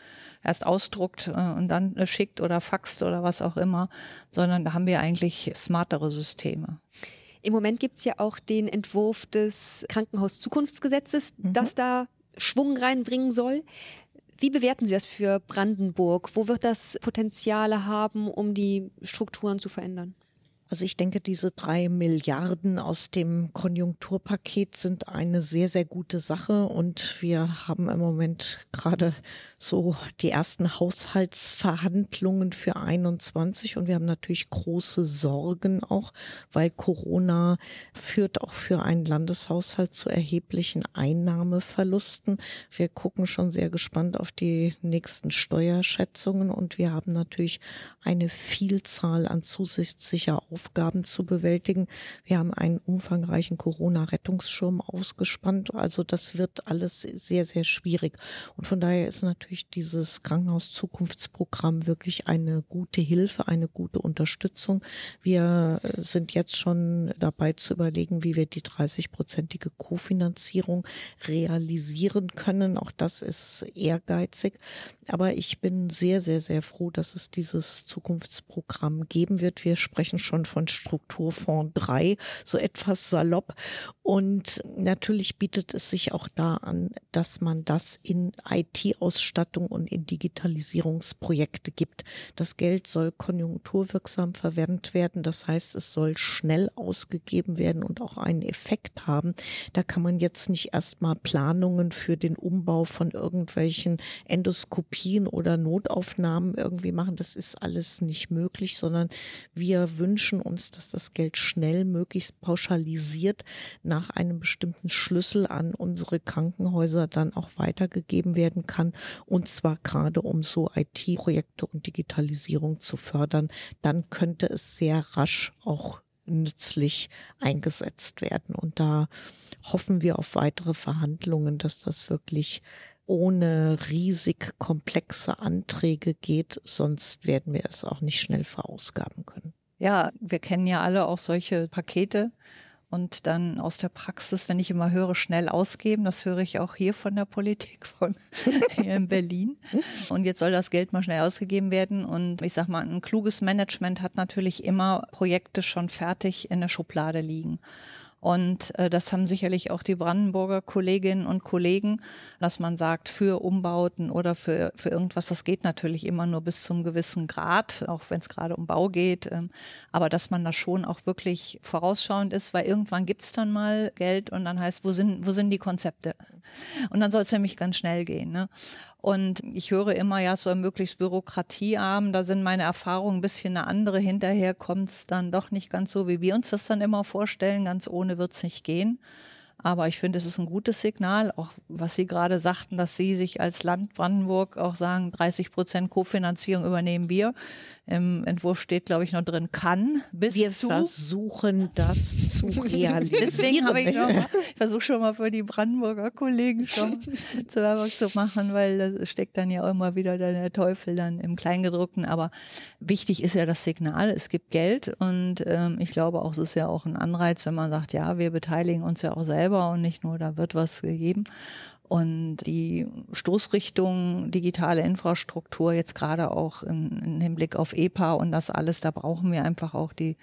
erst ausdruckt äh, und dann äh, schickt oder faxt oder was auch immer, sondern da haben wir eigentlich smartere Systeme. Im Moment gibt es ja auch den Entwurf des Krankenhauszukunftsgesetzes, mhm. das da Schwung reinbringen soll. Wie bewerten Sie das für Brandenburg? Wo wird das Potenziale haben, um die Strukturen zu verändern? Also ich denke, diese drei Milliarden aus dem Konjunkturpaket sind eine sehr, sehr gute Sache. Und wir haben im Moment gerade so die ersten Haushaltsverhandlungen für 21 und wir haben natürlich große Sorgen auch, weil Corona führt auch für einen Landeshaushalt zu erheblichen Einnahmeverlusten. Wir gucken schon sehr gespannt auf die nächsten Steuerschätzungen. Und wir haben natürlich eine Vielzahl an zusätzlicher Aufgaben zu bewältigen. Wir haben einen umfangreichen Corona-Rettungsschirm ausgespannt. Also das wird alles sehr, sehr schwierig. Und von daher ist natürlich dieses Krankenhaus-Zukunftsprogramm wirklich eine gute Hilfe, eine gute Unterstützung. Wir sind jetzt schon dabei zu überlegen, wie wir die 30-prozentige Kofinanzierung realisieren können. Auch das ist ehrgeizig. Aber ich bin sehr, sehr, sehr froh, dass es dieses Zukunftsprogramm geben wird. Wir sprechen schon von Strukturfonds 3, so etwas salopp. Und natürlich bietet es sich auch da an, dass man das in IT-Ausstattung und in Digitalisierungsprojekte gibt. Das Geld soll konjunkturwirksam verwendet werden. Das heißt, es soll schnell ausgegeben werden und auch einen Effekt haben. Da kann man jetzt nicht erstmal Planungen für den Umbau von irgendwelchen Endoskopien oder Notaufnahmen irgendwie machen. Das ist alles nicht möglich, sondern wir wünschen uns, dass das Geld schnell, möglichst pauschalisiert nach einem bestimmten Schlüssel an unsere Krankenhäuser dann auch weitergegeben werden kann. Und zwar gerade um so IT-Projekte und Digitalisierung zu fördern. Dann könnte es sehr rasch auch nützlich eingesetzt werden. Und da hoffen wir auf weitere Verhandlungen, dass das wirklich ohne riesig komplexe Anträge geht, sonst werden wir es auch nicht schnell verausgaben können. Ja, wir kennen ja alle auch solche Pakete und dann aus der Praxis, wenn ich immer höre, schnell ausgeben, das höre ich auch hier von der Politik von hier in Berlin. Und jetzt soll das Geld mal schnell ausgegeben werden. Und ich sag mal, ein kluges Management hat natürlich immer Projekte schon fertig in der Schublade liegen. Und äh, das haben sicherlich auch die Brandenburger Kolleginnen und Kollegen, dass man sagt, für Umbauten oder für, für irgendwas, das geht natürlich immer nur bis zum gewissen Grad, auch wenn es gerade um Bau geht. Ähm, aber dass man da schon auch wirklich vorausschauend ist, weil irgendwann gibt's dann mal Geld und dann heißt, wo sind, wo sind die Konzepte? Und dann soll es nämlich ganz schnell gehen. Ne? Und ich höre immer, ja, so möglichst bürokratiearm, da sind meine Erfahrungen ein bisschen eine andere. Hinterher kommt es dann doch nicht ganz so, wie wir uns das dann immer vorstellen. Ganz ohne wird es nicht gehen. Aber ich finde, es ist ein gutes Signal, auch was Sie gerade sagten, dass Sie sich als Land Brandenburg auch sagen, 30 Prozent Kofinanzierung übernehmen wir. Im Entwurf steht, glaube ich, noch drin, kann bis wir zu. Wir versuchen das zu realisieren. Deswegen habe ich noch mal, ich versuche schon mal für die Brandenburger Kollegen schon zu Werbung zu machen, weil da steckt dann ja auch immer wieder der Teufel dann im Kleingedruckten. Aber wichtig ist ja das Signal, es gibt Geld und ähm, ich glaube auch, es ist ja auch ein Anreiz, wenn man sagt, ja, wir beteiligen uns ja auch selber und nicht nur, da wird was gegeben. Und die Stoßrichtung digitale Infrastruktur jetzt gerade auch im, Hinblick auf EPA und das alles, da brauchen wir einfach auch die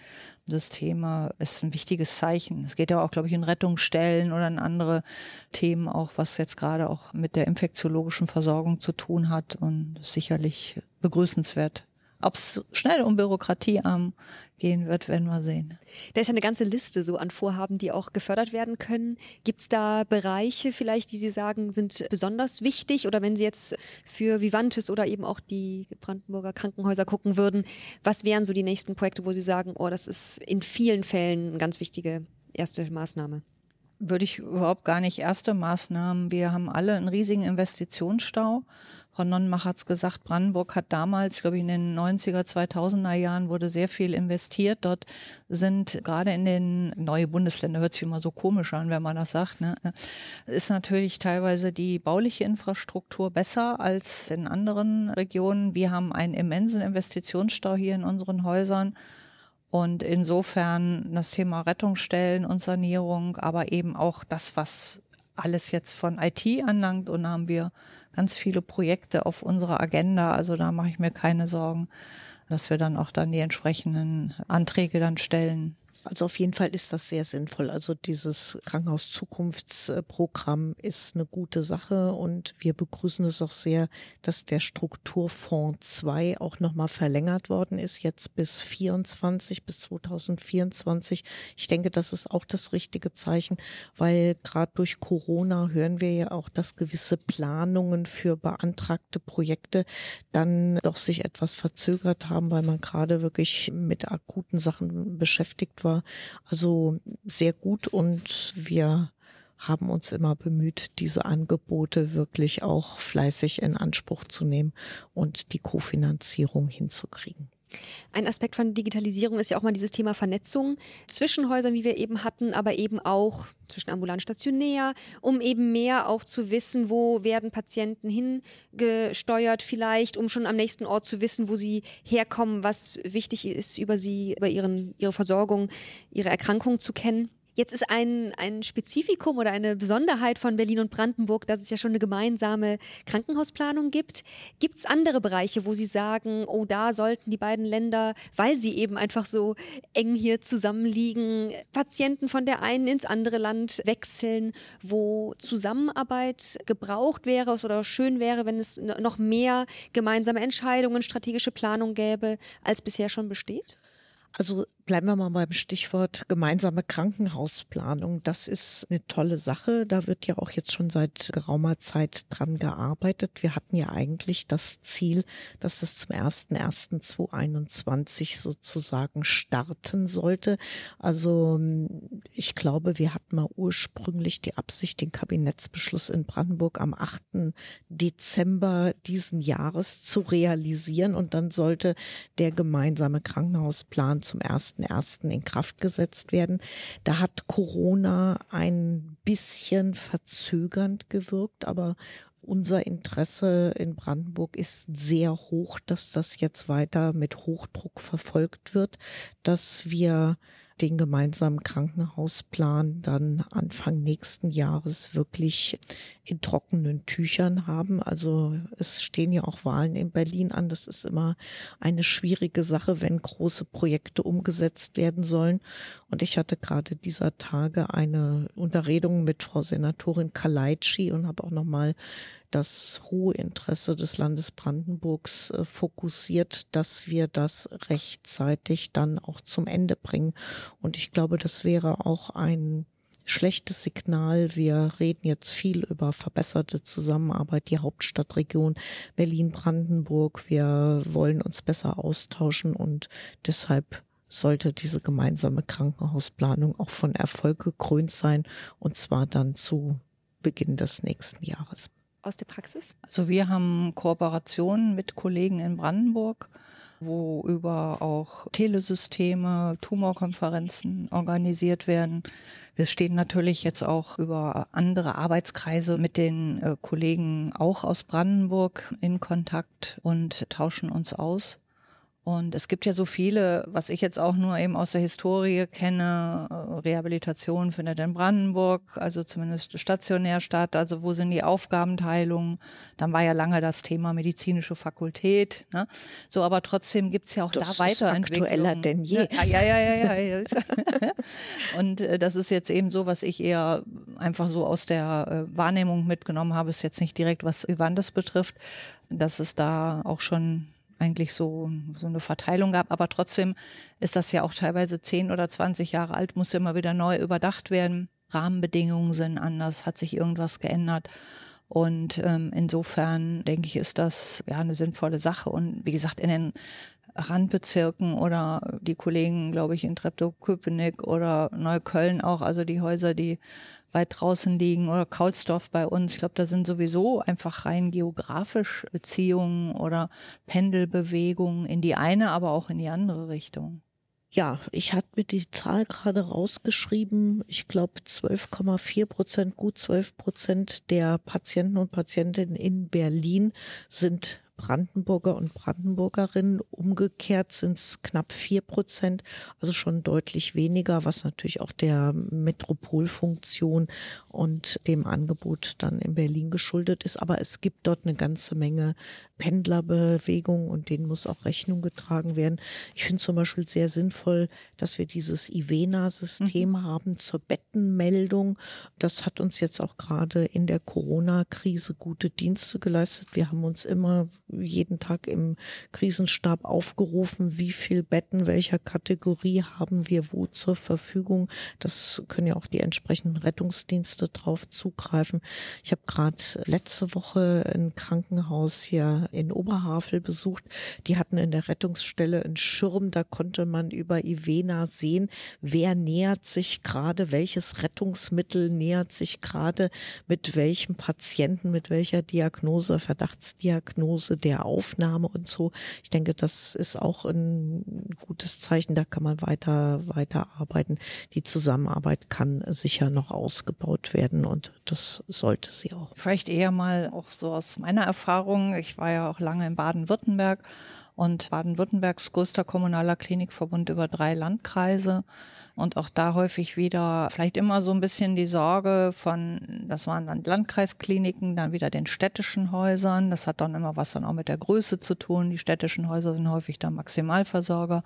Systeme, ist ein wichtiges Zeichen. Es geht ja auch, glaube ich, in Rettungsstellen oder in andere Themen auch, was jetzt gerade auch mit der infektiologischen Versorgung zu tun hat und sicherlich begrüßenswert. Ob es schnell um bürokratiearm gehen wird, werden wir sehen. Da ist ja eine ganze Liste so an Vorhaben, die auch gefördert werden können. Gibt es da Bereiche vielleicht, die Sie sagen, sind besonders wichtig? Oder wenn Sie jetzt für Vivantes oder eben auch die Brandenburger Krankenhäuser gucken würden, was wären so die nächsten Projekte, wo Sie sagen, oh, das ist in vielen Fällen eine ganz wichtige erste Maßnahme? Würde ich überhaupt gar nicht erste Maßnahmen. Wir haben alle einen riesigen Investitionsstau Frau Nonnenmach hat es gesagt, Brandenburg hat damals, glaube ich, in den 90er, 2000er Jahren wurde sehr viel investiert. Dort sind gerade in den neue Bundesländer, hört sich immer so komisch an, wenn man das sagt, ne? ist natürlich teilweise die bauliche Infrastruktur besser als in anderen Regionen. Wir haben einen immensen Investitionsstau hier in unseren Häusern. Und insofern das Thema Rettungsstellen und Sanierung, aber eben auch das, was alles jetzt von IT anlangt. Und haben wir ganz viele Projekte auf unserer Agenda. Also da mache ich mir keine Sorgen, dass wir dann auch dann die entsprechenden Anträge dann stellen. Also auf jeden Fall ist das sehr sinnvoll. Also dieses Krankenhauszukunftsprogramm ist eine gute Sache und wir begrüßen es auch sehr, dass der Strukturfonds 2 auch nochmal verlängert worden ist, jetzt bis 24, bis 2024. Ich denke, das ist auch das richtige Zeichen, weil gerade durch Corona hören wir ja auch, dass gewisse Planungen für beantragte Projekte dann doch sich etwas verzögert haben, weil man gerade wirklich mit akuten Sachen beschäftigt war Also sehr gut und wir haben uns immer bemüht, diese Angebote wirklich auch fleißig in Anspruch zu nehmen und die Kofinanzierung hinzukriegen. Ein Aspekt von Digitalisierung ist ja auch mal dieses Thema Vernetzung zwischen Häusern, wie wir eben hatten, aber eben auch zwischen ambulant stationär, um eben mehr auch zu wissen, wo werden Patienten hingesteuert vielleicht, um schon am nächsten Ort zu wissen, wo sie herkommen, was wichtig ist über sie, über ihren, ihre Versorgung, ihre Erkrankung zu kennen. Jetzt ist ein, ein Spezifikum oder eine Besonderheit von Berlin und Brandenburg, dass es ja schon eine gemeinsame Krankenhausplanung gibt. Gibt es andere Bereiche, wo Sie sagen, oh, da sollten die beiden Länder, weil sie eben einfach so eng hier zusammenliegen, Patienten von der einen ins andere Land wechseln, wo Zusammenarbeit gebraucht wäre oder schön wäre, wenn es noch mehr gemeinsame Entscheidungen, strategische Planung gäbe, als bisher schon besteht? Also Bleiben wir mal beim Stichwort gemeinsame Krankenhausplanung. Das ist eine tolle Sache. Da wird ja auch jetzt schon seit geraumer Zeit dran gearbeitet. Wir hatten ja eigentlich das Ziel, dass es zum 01.01.2021 sozusagen starten sollte. Also ich glaube, wir hatten mal ursprünglich die Absicht, den Kabinettsbeschluss in Brandenburg am 8. Dezember diesen Jahres zu realisieren und dann sollte der gemeinsame Krankenhausplan zum 1. 1.1. in Kraft gesetzt werden. Da hat Corona ein bisschen verzögernd gewirkt, aber unser Interesse in Brandenburg ist sehr hoch, dass das jetzt weiter mit Hochdruck verfolgt wird, dass wir den gemeinsamen Krankenhausplan dann Anfang nächsten Jahres wirklich in trockenen Tüchern haben. Also es stehen ja auch Wahlen in Berlin an. Das ist immer eine schwierige Sache, wenn große Projekte umgesetzt werden sollen. Und ich hatte gerade dieser Tage eine Unterredung mit Frau Senatorin Kaleitschi und habe auch nochmal das hohe Interesse des Landes Brandenburgs äh, fokussiert, dass wir das rechtzeitig dann auch zum Ende bringen. Und ich glaube, das wäre auch ein schlechtes Signal. Wir reden jetzt viel über verbesserte Zusammenarbeit, die Hauptstadtregion Berlin-Brandenburg. Wir wollen uns besser austauschen und deshalb sollte diese gemeinsame Krankenhausplanung auch von Erfolg gekrönt sein und zwar dann zu Beginn des nächsten Jahres aus der Praxis? Also wir haben Kooperationen mit Kollegen in Brandenburg, wo über auch Telesysteme, Tumorkonferenzen organisiert werden. Wir stehen natürlich jetzt auch über andere Arbeitskreise mit den äh, Kollegen auch aus Brandenburg in Kontakt und tauschen uns aus. Und es gibt ja so viele, was ich jetzt auch nur eben aus der Historie kenne, äh, Rehabilitation findet in Brandenburg, also zumindest stationär statt, also wo sind die Aufgabenteilungen? Dann war ja lange das Thema medizinische Fakultät. Ne? So, aber trotzdem gibt's ja auch das da Weiterentwicklungen. aktueller denn je. Ja, ja, ja, ja. ja. Und äh, das ist jetzt eben so, was ich eher einfach so aus der äh, Wahrnehmung mitgenommen habe, ist jetzt nicht direkt, was Vivandes betrifft, dass es da auch schon eigentlich so, so eine Verteilung gab. Aber trotzdem ist das ja auch teilweise zehn oder zwanzig Jahre alt, muss ja immer wieder neu überdacht werden. Rahmenbedingungen sind anders, hat sich irgendwas geändert. Und ähm, insofern denke ich, ist das ja eine sinnvolle Sache. Und wie gesagt, in den Randbezirken oder die Kollegen, glaube ich, in Treptow-Köpenick oder Neukölln auch, also die Häuser, die weit draußen liegen oder Kaulsdorf bei uns. Ich glaube, da sind sowieso einfach rein geografisch Beziehungen oder Pendelbewegungen in die eine, aber auch in die andere Richtung. Ja, ich hatte mir die Zahl gerade rausgeschrieben. Ich glaube, 12,4 Prozent, gut 12 Prozent der Patienten und Patientinnen in Berlin sind Brandenburger und Brandenburgerinnen. Umgekehrt sind es knapp vier Prozent, also schon deutlich weniger, was natürlich auch der Metropolfunktion und dem Angebot dann in Berlin geschuldet ist. Aber es gibt dort eine ganze Menge Pendlerbewegung und denen muss auch Rechnung getragen werden. Ich finde zum Beispiel sehr sinnvoll, dass wir dieses IVENA-System mhm. haben zur Bettenmeldung. Das hat uns jetzt auch gerade in der Corona-Krise gute Dienste geleistet. Wir haben uns immer jeden Tag im Krisenstab aufgerufen, wie viel Betten welcher Kategorie haben wir wo zur Verfügung. Das können ja auch die entsprechenden Rettungsdienste drauf zugreifen. Ich habe gerade letzte Woche ein Krankenhaus hier in Oberhavel besucht. Die hatten in der Rettungsstelle einen Schirm, da konnte man über Ivena sehen, wer nähert sich gerade, welches Rettungsmittel nähert sich gerade mit welchem Patienten, mit welcher Diagnose, Verdachtsdiagnose der Aufnahme und so. Ich denke, das ist auch ein gutes Zeichen. Da kann man weiter, weiter arbeiten. Die Zusammenarbeit kann sicher noch ausgebaut werden und das sollte sie auch. Vielleicht eher mal auch so aus meiner Erfahrung. Ich war ja auch lange in Baden-Württemberg und Baden-Württembergs größter kommunaler Klinikverbund über drei Landkreise. Und auch da häufig wieder vielleicht immer so ein bisschen die Sorge von, das waren dann Landkreiskliniken, dann wieder den städtischen Häusern. Das hat dann immer was dann auch mit der Größe zu tun. Die städtischen Häuser sind häufig dann Maximalversorger,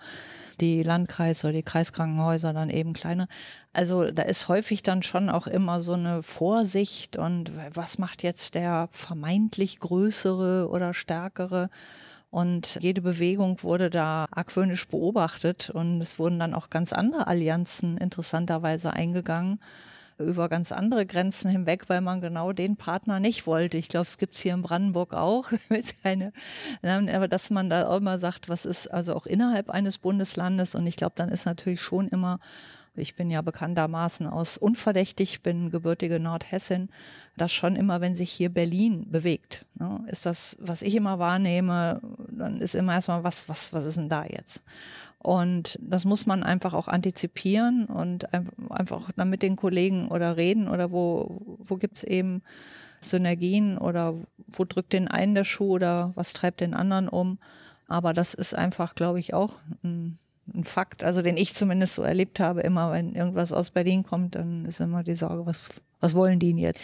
die Landkreis- oder die Kreiskrankenhäuser dann eben kleine. Also da ist häufig dann schon auch immer so eine Vorsicht und was macht jetzt der vermeintlich größere oder stärkere? Und jede Bewegung wurde da argwöhnisch beobachtet. Und es wurden dann auch ganz andere Allianzen interessanterweise eingegangen über ganz andere Grenzen hinweg, weil man genau den Partner nicht wollte. Ich glaube, es gibt's hier in Brandenburg auch, aber dass man da auch immer sagt, was ist also auch innerhalb eines Bundeslandes. Und ich glaube, dann ist natürlich schon immer ich bin ja bekanntermaßen aus unverdächtig, bin gebürtige Nordhessin, dass schon immer, wenn sich hier Berlin bewegt, ne, ist das, was ich immer wahrnehme, dann ist immer erstmal, was, was, was ist denn da jetzt? Und das muss man einfach auch antizipieren und einfach dann mit den Kollegen oder reden oder wo, wo gibt's eben Synergien oder wo drückt den einen der Schuh oder was treibt den anderen um. Aber das ist einfach, glaube ich, auch ein ein Fakt, also den ich zumindest so erlebt habe, immer wenn irgendwas aus Berlin kommt, dann ist immer die Sorge, was, was wollen die denn jetzt?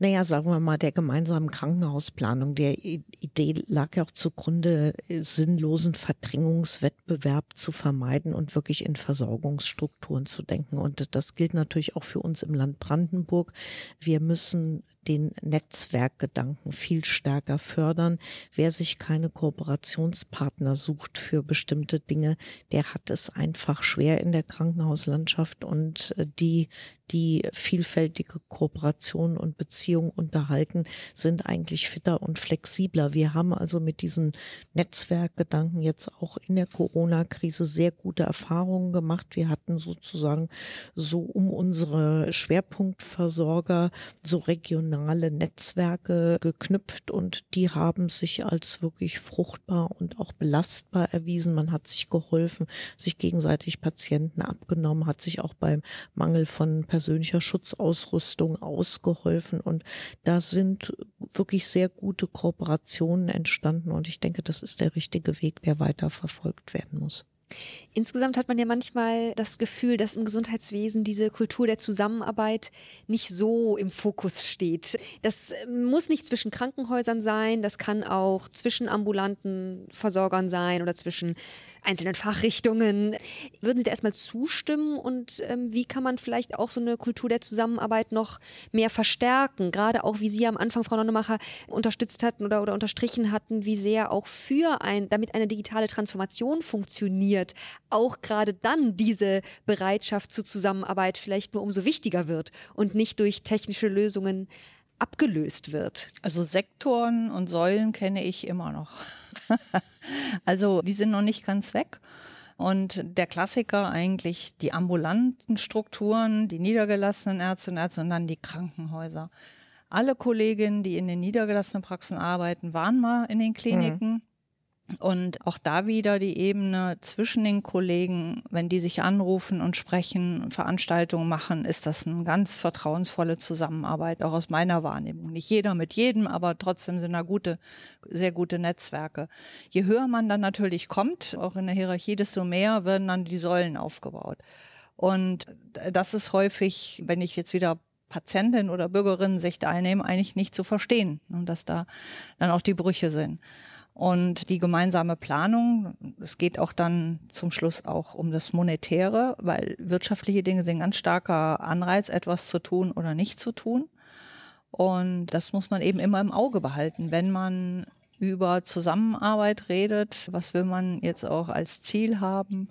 Naja, sagen wir mal, der gemeinsamen Krankenhausplanung, der Idee lag ja auch zugrunde, sinnlosen Verdrängungswettbewerb zu vermeiden und wirklich in Versorgungsstrukturen zu denken. Und das gilt natürlich auch für uns im Land Brandenburg. Wir müssen den Netzwerkgedanken viel stärker fördern. Wer sich keine Kooperationspartner sucht für bestimmte Dinge, der hat es einfach schwer in der Krankenhauslandschaft und äh, die, die vielfältige Kooperation und Beziehungen unterhalten, sind eigentlich fitter und flexibler. Wir haben also mit diesen Netzwerkgedanken jetzt auch in der Corona-Krise sehr gute Erfahrungen gemacht. Wir hatten sozusagen so um unsere Schwerpunktversorger so regional regionale Netzwerke geknüpft und die haben sich als wirklich fruchtbar und auch belastbar erwiesen. Man hat sich geholfen, sich gegenseitig Patienten abgenommen, hat sich auch beim Mangel von persönlicher Schutzausrüstung ausgeholfen und da sind wirklich sehr gute Kooperationen entstanden und ich denke, das ist der richtige Weg, der weiter verfolgt werden muss. Insgesamt hat man ja manchmal das Gefühl, dass im Gesundheitswesen diese Kultur der Zusammenarbeit nicht so im Fokus steht. Das muss nicht zwischen Krankenhäusern sein, das kann auch zwischen ambulanten Versorgern sein oder zwischen einzelnen Fachrichtungen. Würden Sie da erstmal zustimmen und ähm, wie kann man vielleicht auch so eine Kultur der Zusammenarbeit noch mehr verstärken? Gerade auch, wie Sie am Anfang, Frau Nonnemacher, unterstützt hatten oder, oder unterstrichen hatten, wie sehr auch für ein, damit eine digitale Transformation funktioniert, auch gerade dann diese Bereitschaft zur Zusammenarbeit vielleicht nur umso wichtiger wird und nicht durch technische Lösungen abgelöst wird. Also Sektoren und Säulen kenne ich immer noch. also die sind noch nicht ganz weg. Und der Klassiker eigentlich die ambulanten Strukturen, die niedergelassenen Ärzte und Ärzte und dann die Krankenhäuser. Alle Kolleginnen, die in den niedergelassenen Praxen arbeiten, waren mal in den Kliniken. Mhm. Und auch da wieder die Ebene zwischen den Kollegen, wenn die sich anrufen und sprechen, Veranstaltungen machen, ist das eine ganz vertrauensvolle Zusammenarbeit, auch aus meiner Wahrnehmung. Nicht jeder mit jedem, aber trotzdem sind da gute, sehr gute Netzwerke. Je höher man dann natürlich kommt, auch in der Hierarchie, desto mehr werden dann die Säulen aufgebaut. Und das ist häufig, wenn ich jetzt wieder Patientin oder Bürgerin sich einnehme, eigentlich nicht zu verstehen und dass da dann auch die Brüche sind. Und die gemeinsame Planung, es geht auch dann zum Schluss auch um das Monetäre, weil wirtschaftliche Dinge sind ein ganz starker Anreiz, etwas zu tun oder nicht zu tun. Und das muss man eben immer im Auge behalten, wenn man über Zusammenarbeit redet. Was will man jetzt auch als Ziel haben?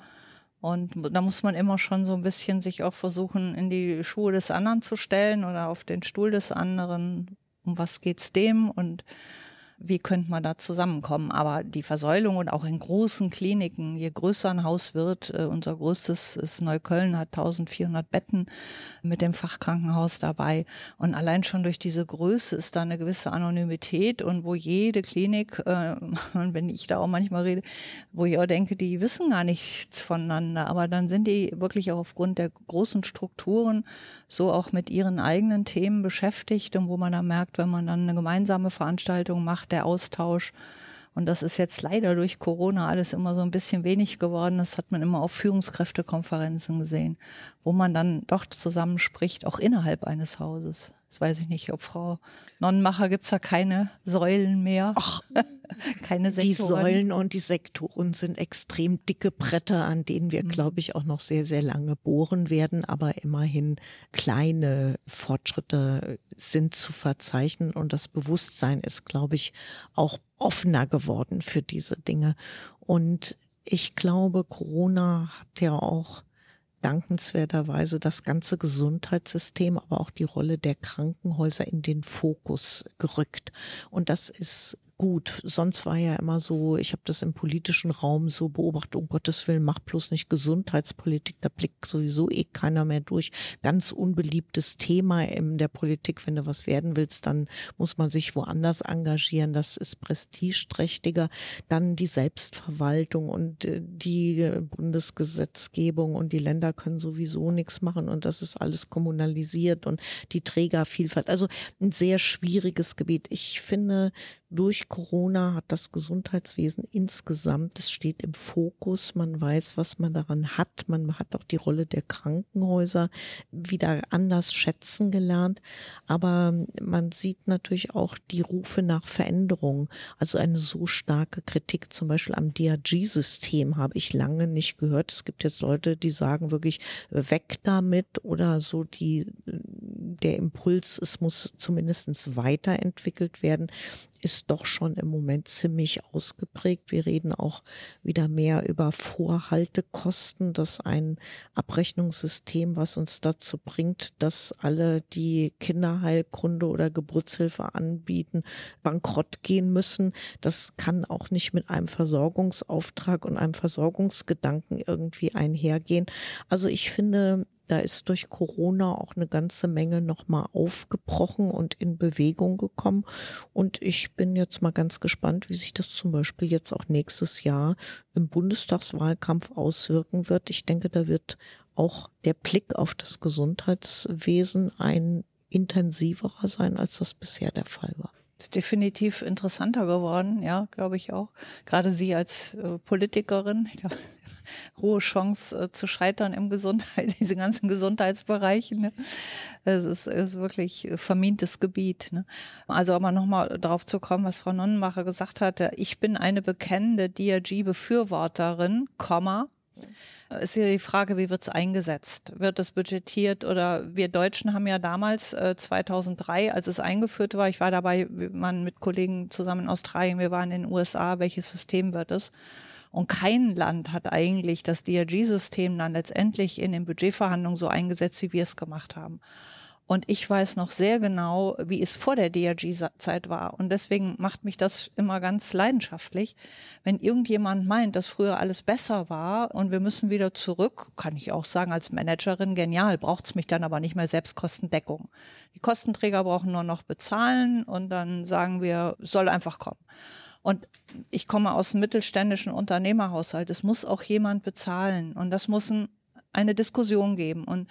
Und da muss man immer schon so ein bisschen sich auch versuchen, in die Schuhe des anderen zu stellen oder auf den Stuhl des anderen. Um was geht's dem? Und wie könnte man da zusammenkommen. Aber die Versäulung und auch in großen Kliniken, je größer ein Haus wird, äh, unser größtes ist Neukölln, hat 1400 Betten mit dem Fachkrankenhaus dabei. Und allein schon durch diese Größe ist da eine gewisse Anonymität und wo jede Klinik, äh, wenn ich da auch manchmal rede, wo ich auch denke, die wissen gar nichts voneinander, aber dann sind die wirklich auch aufgrund der großen Strukturen so auch mit ihren eigenen Themen beschäftigt und wo man dann merkt, wenn man dann eine gemeinsame Veranstaltung macht, der Austausch. Und das ist jetzt leider durch Corona alles immer so ein bisschen wenig geworden. Das hat man immer auf Führungskräftekonferenzen gesehen, wo man dann doch zusammenspricht, auch innerhalb eines Hauses. Das weiß ich nicht, ob Frau Nonnenmacher gibt's da keine Säulen mehr. Ach, keine Sektoren. Die Säulen und die Sektoren sind extrem dicke Bretter, an denen wir, mhm. glaube ich, auch noch sehr, sehr lange bohren werden. Aber immerhin kleine Fortschritte sind zu verzeichnen und das Bewusstsein ist, glaube ich, auch offener geworden für diese Dinge. Und ich glaube, Corona hat ja auch dankenswerterweise das ganze Gesundheitssystem, aber auch die Rolle der Krankenhäuser in den Fokus gerückt. Und das ist gut. Sonst war ja immer so, ich habe das im politischen Raum so beobachtet, um Gottes Willen, mach bloß nicht Gesundheitspolitik, da blickt sowieso eh keiner mehr durch. Ganz unbeliebtes Thema in der Politik, wenn du was werden willst, dann muss man sich woanders engagieren, das ist prestigeträchtiger. Dann die Selbstverwaltung und äh, die Bundesgesetzgebung und die Länder können sowieso nichts machen und das ist alles kommunalisiert und die Trägervielfalt. Also ein sehr schwieriges Gebiet. Ich finde, durch Corona hat das Gesundheitswesen insgesamt, es steht im Fokus, man weiß, was man daran hat, man hat auch die Rolle der Krankenhäuser wieder anders schätzen gelernt, aber man sieht natürlich auch die Rufe nach Veränderung. Also eine so starke Kritik zum Beispiel am DRG-System habe ich lange nicht gehört. Es gibt jetzt Leute, die sagen wirklich weg damit oder so die, der Impuls, es muss zumindest weiterentwickelt werden ist doch schon im Moment ziemlich ausgeprägt. Wir reden auch wieder mehr über Vorhaltekosten, dass ein Abrechnungssystem, was uns dazu bringt, dass alle, die Kinderheilkunde oder Geburtshilfe anbieten, bankrott gehen müssen. Das kann auch nicht mit einem Versorgungsauftrag und einem Versorgungsgedanken irgendwie einhergehen. Also ich finde, da ist durch Corona auch eine ganze Menge nochmal aufgebrochen und in Bewegung gekommen. Und ich bin jetzt mal ganz gespannt, wie sich das zum Beispiel jetzt auch nächstes Jahr im Bundestagswahlkampf auswirken wird. Ich denke, da wird auch der Blick auf das Gesundheitswesen ein intensiverer sein, als das bisher der Fall war. Ist definitiv interessanter geworden, ja, glaube ich auch. Gerade Sie als äh, Politikerin, ich hohe Chance äh, zu scheitern im Gesundheit, diese ganzen Gesundheitsbereiche. Ne? Es ist, ist wirklich vermintes Gebiet. Ne? Also aber nochmal darauf zu kommen, was Frau Nonnenmacher gesagt hatte. Ich bin eine bekennende DRG-Befürworterin, Komma. Ist ja die Frage, wie wird es eingesetzt? Wird es budgetiert oder wir Deutschen haben ja damals äh, 2003, als es eingeführt war, ich war dabei, man mit Kollegen zusammen in Australien, wir waren in den USA, welches System wird es? Und kein Land hat eigentlich das DRG-System dann letztendlich in den Budgetverhandlungen so eingesetzt, wie wir es gemacht haben. Und ich weiß noch sehr genau, wie es vor der DRG-Zeit war. Und deswegen macht mich das immer ganz leidenschaftlich. Wenn irgendjemand meint, dass früher alles besser war und wir müssen wieder zurück, kann ich auch sagen, als Managerin, genial, braucht's mich dann aber nicht mehr Selbstkostendeckung. Die Kostenträger brauchen nur noch bezahlen und dann sagen wir, soll einfach kommen. Und ich komme aus einem mittelständischen Unternehmerhaushalt. Es muss auch jemand bezahlen und das muss ein, eine Diskussion geben. Und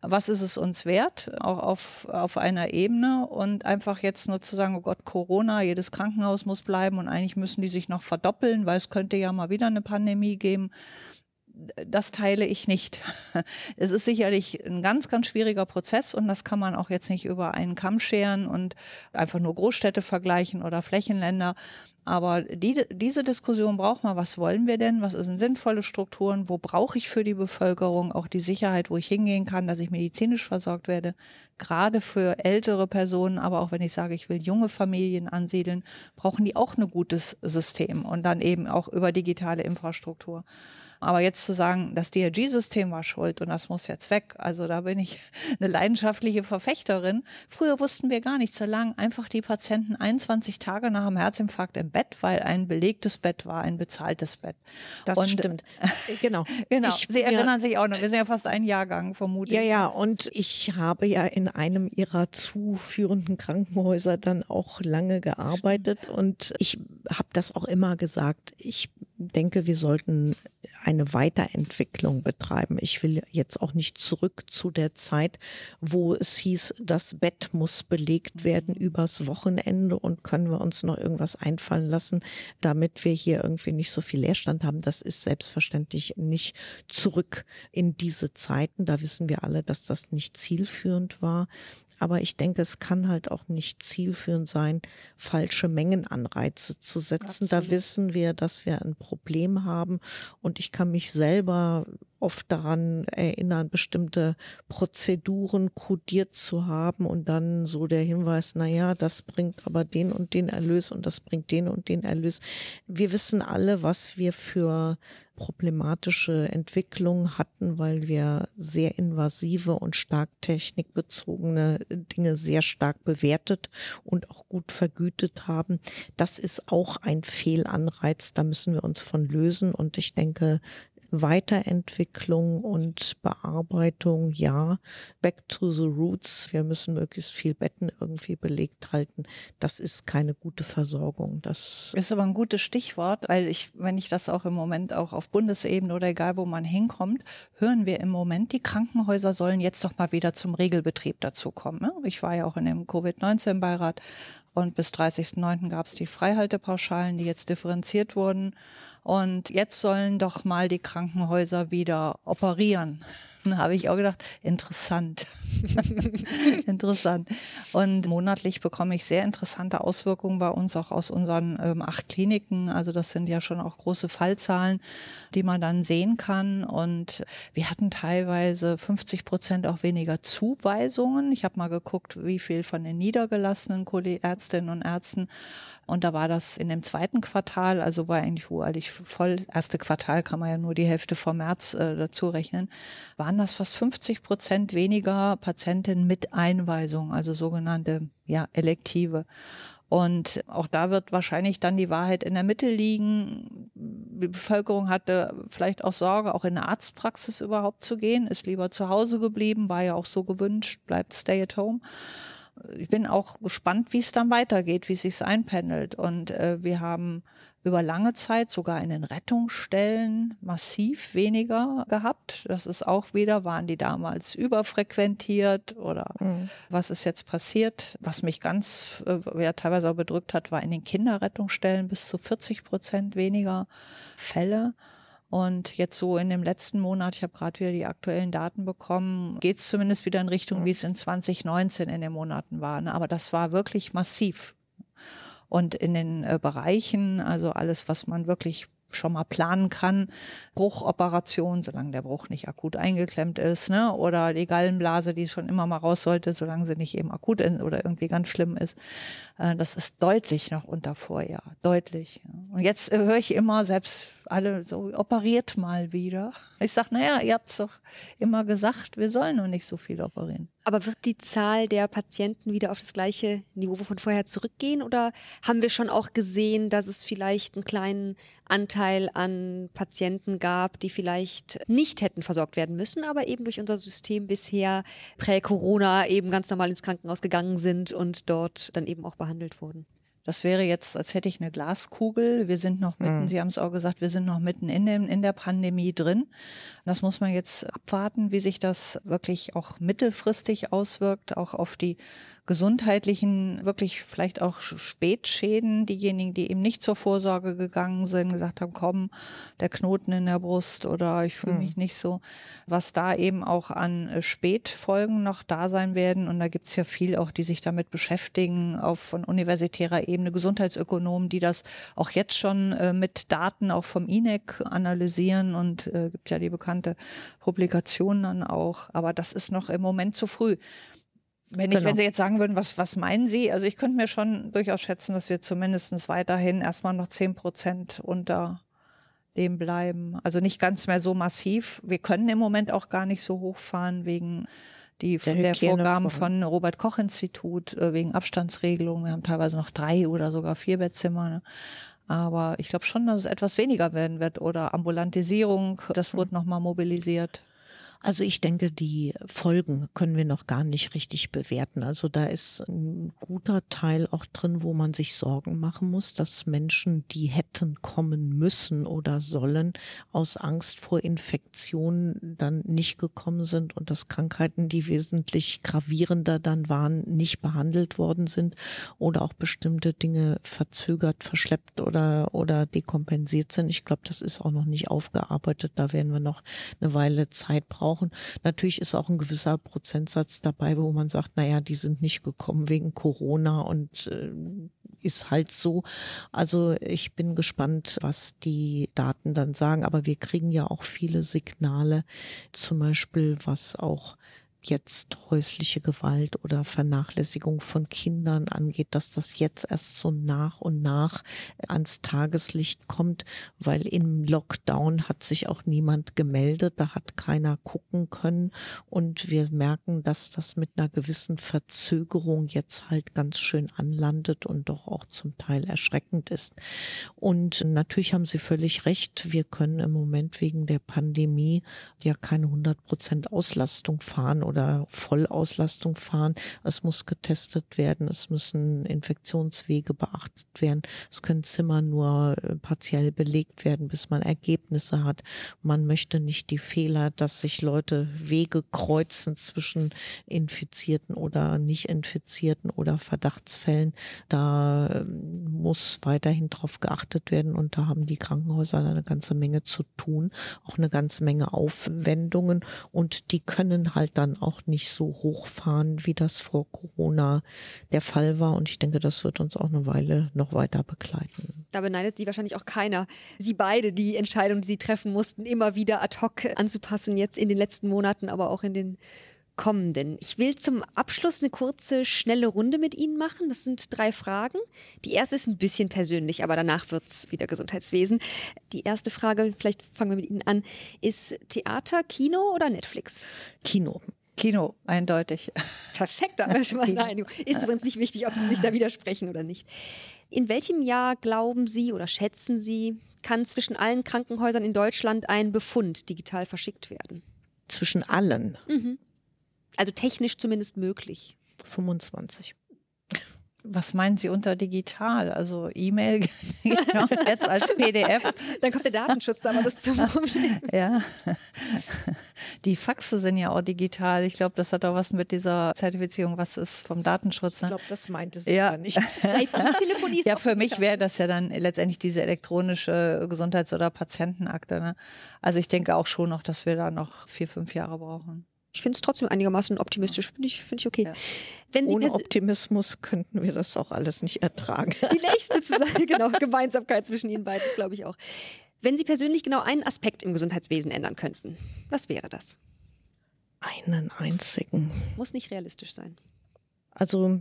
was ist es uns wert, auch auf, auf einer Ebene und einfach jetzt nur zu sagen, oh Gott, Corona, jedes Krankenhaus muss bleiben und eigentlich müssen die sich noch verdoppeln, weil es könnte ja mal wieder eine Pandemie geben das teile ich nicht. Es ist sicherlich ein ganz, ganz schwieriger Prozess und das kann man auch jetzt nicht über einen Kamm scheren und einfach nur Großstädte vergleichen oder Flächenländer. Aber die, diese Diskussion braucht man. Was wollen wir denn? Was sind sinnvolle Strukturen? Wo brauche ich für die Bevölkerung auch die Sicherheit, wo ich hingehen kann, dass ich medizinisch versorgt werde? Gerade für ältere Personen, aber auch wenn ich sage, ich will junge Familien ansiedeln, brauchen die auch ein gutes System und dann eben auch über digitale Infrastruktur. Aber jetzt zu sagen, das DRG-System war schuld und das muss jetzt weg, also da bin ich eine leidenschaftliche Verfechterin. Früher wussten wir gar nicht, so lange einfach die Patienten 21 Tage nach dem Herzinfarkt im Bett, weil ein belegtes Bett war, ein bezahltes Bett. Das und, stimmt. genau. genau. Ich, Sie erinnern ja, sich auch noch. Wir sind ja fast ein Jahrgang vermutlich. Ja, ja. Und ich habe ja in einem ihrer zuführenden Krankenhäuser dann auch lange gearbeitet und ich habe das auch immer gesagt. Ich denke, wir sollten eine Weiterentwicklung betreiben. Ich will jetzt auch nicht zurück zu der Zeit, wo es hieß, das Bett muss belegt werden übers Wochenende und können wir uns noch irgendwas einfallen lassen, damit wir hier irgendwie nicht so viel Leerstand haben. Das ist selbstverständlich nicht zurück in diese Zeiten. Da wissen wir alle, dass das nicht zielführend war. Aber ich denke, es kann halt auch nicht zielführend sein, falsche Mengenanreize zu setzen. Absolut. Da wissen wir, dass wir ein Problem haben. Und ich kann mich selber oft daran erinnern, bestimmte Prozeduren kodiert zu haben und dann so der Hinweis, na ja, das bringt aber den und den Erlös und das bringt den und den Erlös. Wir wissen alle, was wir für problematische Entwicklung hatten, weil wir sehr invasive und stark technikbezogene Dinge sehr stark bewertet und auch gut vergütet haben. Das ist auch ein Fehlanreiz, da müssen wir uns von lösen und ich denke, Weiterentwicklung und Bearbeitung, ja, back to the roots. Wir müssen möglichst viel Betten irgendwie belegt halten. Das ist keine gute Versorgung. Das ist aber ein gutes Stichwort, weil ich, wenn ich das auch im Moment auch auf Bundesebene oder egal wo man hinkommt, hören wir im Moment, die Krankenhäuser sollen jetzt doch mal wieder zum Regelbetrieb dazukommen. Ne? Ich war ja auch in dem Covid-19-Beirat und bis 30.09. gab es die Freihaltepauschalen, die jetzt differenziert wurden. Und jetzt sollen doch mal die Krankenhäuser wieder operieren. Da habe ich auch gedacht, interessant. interessant. Und monatlich bekomme ich sehr interessante Auswirkungen bei uns, auch aus unseren ähm, acht Kliniken. Also das sind ja schon auch große Fallzahlen, die man dann sehen kann. Und wir hatten teilweise 50 Prozent auch weniger Zuweisungen. Ich habe mal geguckt, wie viel von den niedergelassenen Ärztinnen und Ärzten und da war das in dem zweiten Quartal, also war eigentlich, eigentlich voll, erste Quartal kann man ja nur die Hälfte vom März äh, dazu rechnen, waren das fast 50 Prozent weniger Patientinnen mit Einweisung, also sogenannte, ja, elektive. Und auch da wird wahrscheinlich dann die Wahrheit in der Mitte liegen. Die Bevölkerung hatte vielleicht auch Sorge, auch in eine Arztpraxis überhaupt zu gehen, ist lieber zu Hause geblieben, war ja auch so gewünscht, bleibt stay at home ich bin auch gespannt, wie es dann weitergeht, wie es sich einpendelt. Und äh, wir haben über lange Zeit sogar in den Rettungsstellen massiv weniger gehabt. Das ist auch wieder, waren die damals überfrequentiert oder mhm. was ist jetzt passiert? Was mich ganz äh, ja, teilweise auch bedrückt hat, war in den Kinderrettungsstellen bis zu 40 Prozent weniger Fälle. Und jetzt so in dem letzten Monat, ich habe gerade wieder die aktuellen Daten bekommen, geht es zumindest wieder in Richtung, wie es in 2019 in den Monaten war. Ne? Aber das war wirklich massiv. Und in den äh, Bereichen, also alles, was man wirklich schon mal planen kann. Bruchoperation, solange der Bruch nicht akut eingeklemmt ist, ne? Oder die Gallenblase, die schon immer mal raus sollte, solange sie nicht eben akut oder irgendwie ganz schlimm ist. Äh, das ist deutlich noch unter Vorjahr. Deutlich. Und jetzt äh, höre ich immer, selbst alle so, operiert mal wieder. Ich sage, naja, ihr habt es doch immer gesagt, wir sollen noch nicht so viel operieren. Aber wird die Zahl der Patienten wieder auf das gleiche Niveau von vorher zurückgehen? Oder haben wir schon auch gesehen, dass es vielleicht einen kleinen Anteil an Patienten gab, die vielleicht nicht hätten versorgt werden müssen, aber eben durch unser System bisher prä-Corona eben ganz normal ins Krankenhaus gegangen sind und dort dann eben auch behandelt wurden? Das wäre jetzt, als hätte ich eine Glaskugel. Wir sind noch mitten, mhm. Sie haben es auch gesagt, wir sind noch mitten in, dem, in der Pandemie drin. Das muss man jetzt abwarten, wie sich das wirklich auch mittelfristig auswirkt, auch auf die gesundheitlichen, wirklich vielleicht auch Spätschäden, diejenigen, die eben nicht zur Vorsorge gegangen sind, gesagt haben, komm, der Knoten in der Brust oder ich fühle mich mhm. nicht so, was da eben auch an äh, Spätfolgen noch da sein werden. Und da gibt's ja viel auch, die sich damit beschäftigen, auf von universitärer Ebene, Gesundheitsökonomen, die das auch jetzt schon äh, mit Daten auch vom INEC analysieren und äh, gibt ja die bekannte Publikation dann auch. Aber das ist noch im Moment zu früh. Wenn, ich, genau. wenn Sie jetzt sagen würden, was, was meinen Sie? Also ich könnte mir schon durchaus schätzen, dass wir zumindest weiterhin erstmal noch zehn Prozent unter dem bleiben. Also nicht ganz mehr so massiv. Wir können im Moment auch gar nicht so hochfahren wegen die von der, der Vorgaben von Robert Koch Institut äh, wegen Abstandsregelungen. Wir haben teilweise noch drei oder sogar vier Bettzimmer. Ne? Aber ich glaube schon, dass es etwas weniger werden wird oder Ambulantisierung, das wurde nochmal mobilisiert. Also ich denke, die Folgen können wir noch gar nicht richtig bewerten. Also da ist ein guter Teil auch drin, wo man sich Sorgen machen muss, dass Menschen, die hätten kommen müssen oder sollen, aus Angst vor Infektionen dann nicht gekommen sind und dass Krankheiten, die wesentlich gravierender dann waren, nicht behandelt worden sind oder auch bestimmte Dinge verzögert, verschleppt oder, oder dekompensiert sind. Ich glaube, das ist auch noch nicht aufgearbeitet. Da werden wir noch eine Weile Zeit brauchen brauchen. Natürlich ist auch ein gewisser Prozentsatz dabei, wo man sagt, naja, die sind nicht gekommen wegen Corona und äh, ist halt so. Also ich bin gespannt, was die Daten dann sagen. Aber wir kriegen ja auch viele Signale, zum Beispiel was auch jetzt häusliche Gewalt oder Vernachlässigung von Kindern angeht, dass das jetzt erst so nach und nach ans Tageslicht kommt, weil im Lockdown hat sich auch niemand gemeldet, da hat keiner gucken können und wir merken, dass das mit einer gewissen Verzögerung jetzt halt ganz schön anlandet und doch auch zum Teil erschreckend ist. Und natürlich haben Sie völlig recht, wir können im Moment wegen der Pandemie ja keine 100 Prozent Auslastung fahren oder Vollauslastung fahren. Es muss getestet werden, es müssen Infektionswege beachtet werden. Es können Zimmer nur äh, partiell belegt werden, bis man Ergebnisse hat. Man möchte nicht die Fehler, dass sich Leute Wege kreuzen zwischen Infizierten oder nicht Infizierten oder Verdachtsfällen. Da ähm, muss weiterhin drauf geachtet werden und da haben die Krankenhäuser eine ganze Menge zu tun, auch eine ganze Menge Aufwendungen und die können halt dann auch nicht so hochfahren, wie das vor Corona der Fall war. Und ich denke, das wird uns auch eine Weile noch weiter begleiten. Da beneidet sie wahrscheinlich auch keiner. Sie beide, die Entscheidung, die sie treffen mussten, immer wieder ad hoc anzupassen, jetzt in den letzten Monaten, aber auch in den kommenden. Ich will zum Abschluss eine kurze, schnelle Runde mit Ihnen machen. Das sind drei Fragen. Die erste ist ein bisschen persönlich, aber danach wird es wieder Gesundheitswesen. Die erste Frage, vielleicht fangen wir mit Ihnen an, ist Theater, Kino oder Netflix? Kino. Kino, eindeutig. Perfekt, da haben wir schon mal eine Einigung. Ist übrigens nicht wichtig, ob Sie sich da widersprechen oder nicht. In welchem Jahr glauben Sie oder schätzen Sie, kann zwischen allen Krankenhäusern in Deutschland ein Befund digital verschickt werden? Zwischen allen? Mhm. Also technisch zumindest möglich. 25. Was meinen Sie unter digital? Also E-Mail genau, jetzt als PDF? Dann kommt der Datenschutz da aber das zum Problem. Ja. Die Faxe sind ja auch digital. Ich glaube, das hat auch was mit dieser Zertifizierung, was ist vom Datenschutz. Ne? Ich glaube, das meinte sie ja nicht. Ja, für mich wäre das ja dann letztendlich diese elektronische Gesundheits- oder Patientenakte. Ne? Also ich denke auch schon noch, dass wir da noch vier, fünf Jahre brauchen ich finde es trotzdem einigermaßen optimistisch. Finde ich, find ich okay. Ja. Ohne Optimismus könnten wir das auch alles nicht ertragen. Die nächste zusammen, genau, Gemeinsamkeit zwischen Ihnen beiden, glaube ich auch. Wenn Sie persönlich genau einen Aspekt im Gesundheitswesen ändern könnten, was wäre das? Einen einzigen. Muss nicht realistisch sein. Also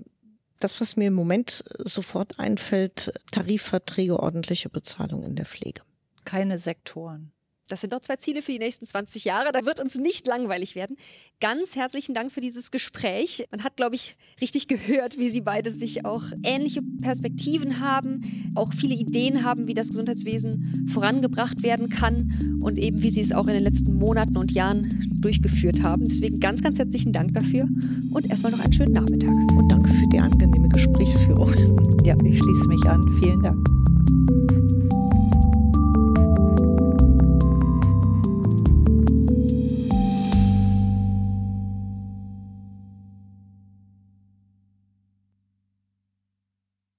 das, was mir im Moment sofort einfällt, Tarifverträge, ordentliche Bezahlung in der Pflege. Keine Sektoren. Das sind doch zwei Ziele für die nächsten 20 Jahre. Da wird uns nicht langweilig werden. Ganz herzlichen Dank für dieses Gespräch. Man hat, glaube ich, richtig gehört, wie Sie beide sich auch ähnliche Perspektiven haben, auch viele Ideen haben, wie das Gesundheitswesen vorangebracht werden kann und eben wie Sie es auch in den letzten Monaten und Jahren durchgeführt haben. Deswegen ganz, ganz herzlichen Dank dafür und erstmal noch einen schönen Nachmittag. Und danke für die angenehme Gesprächsführung. Ja, ich schließe mich an. Vielen Dank.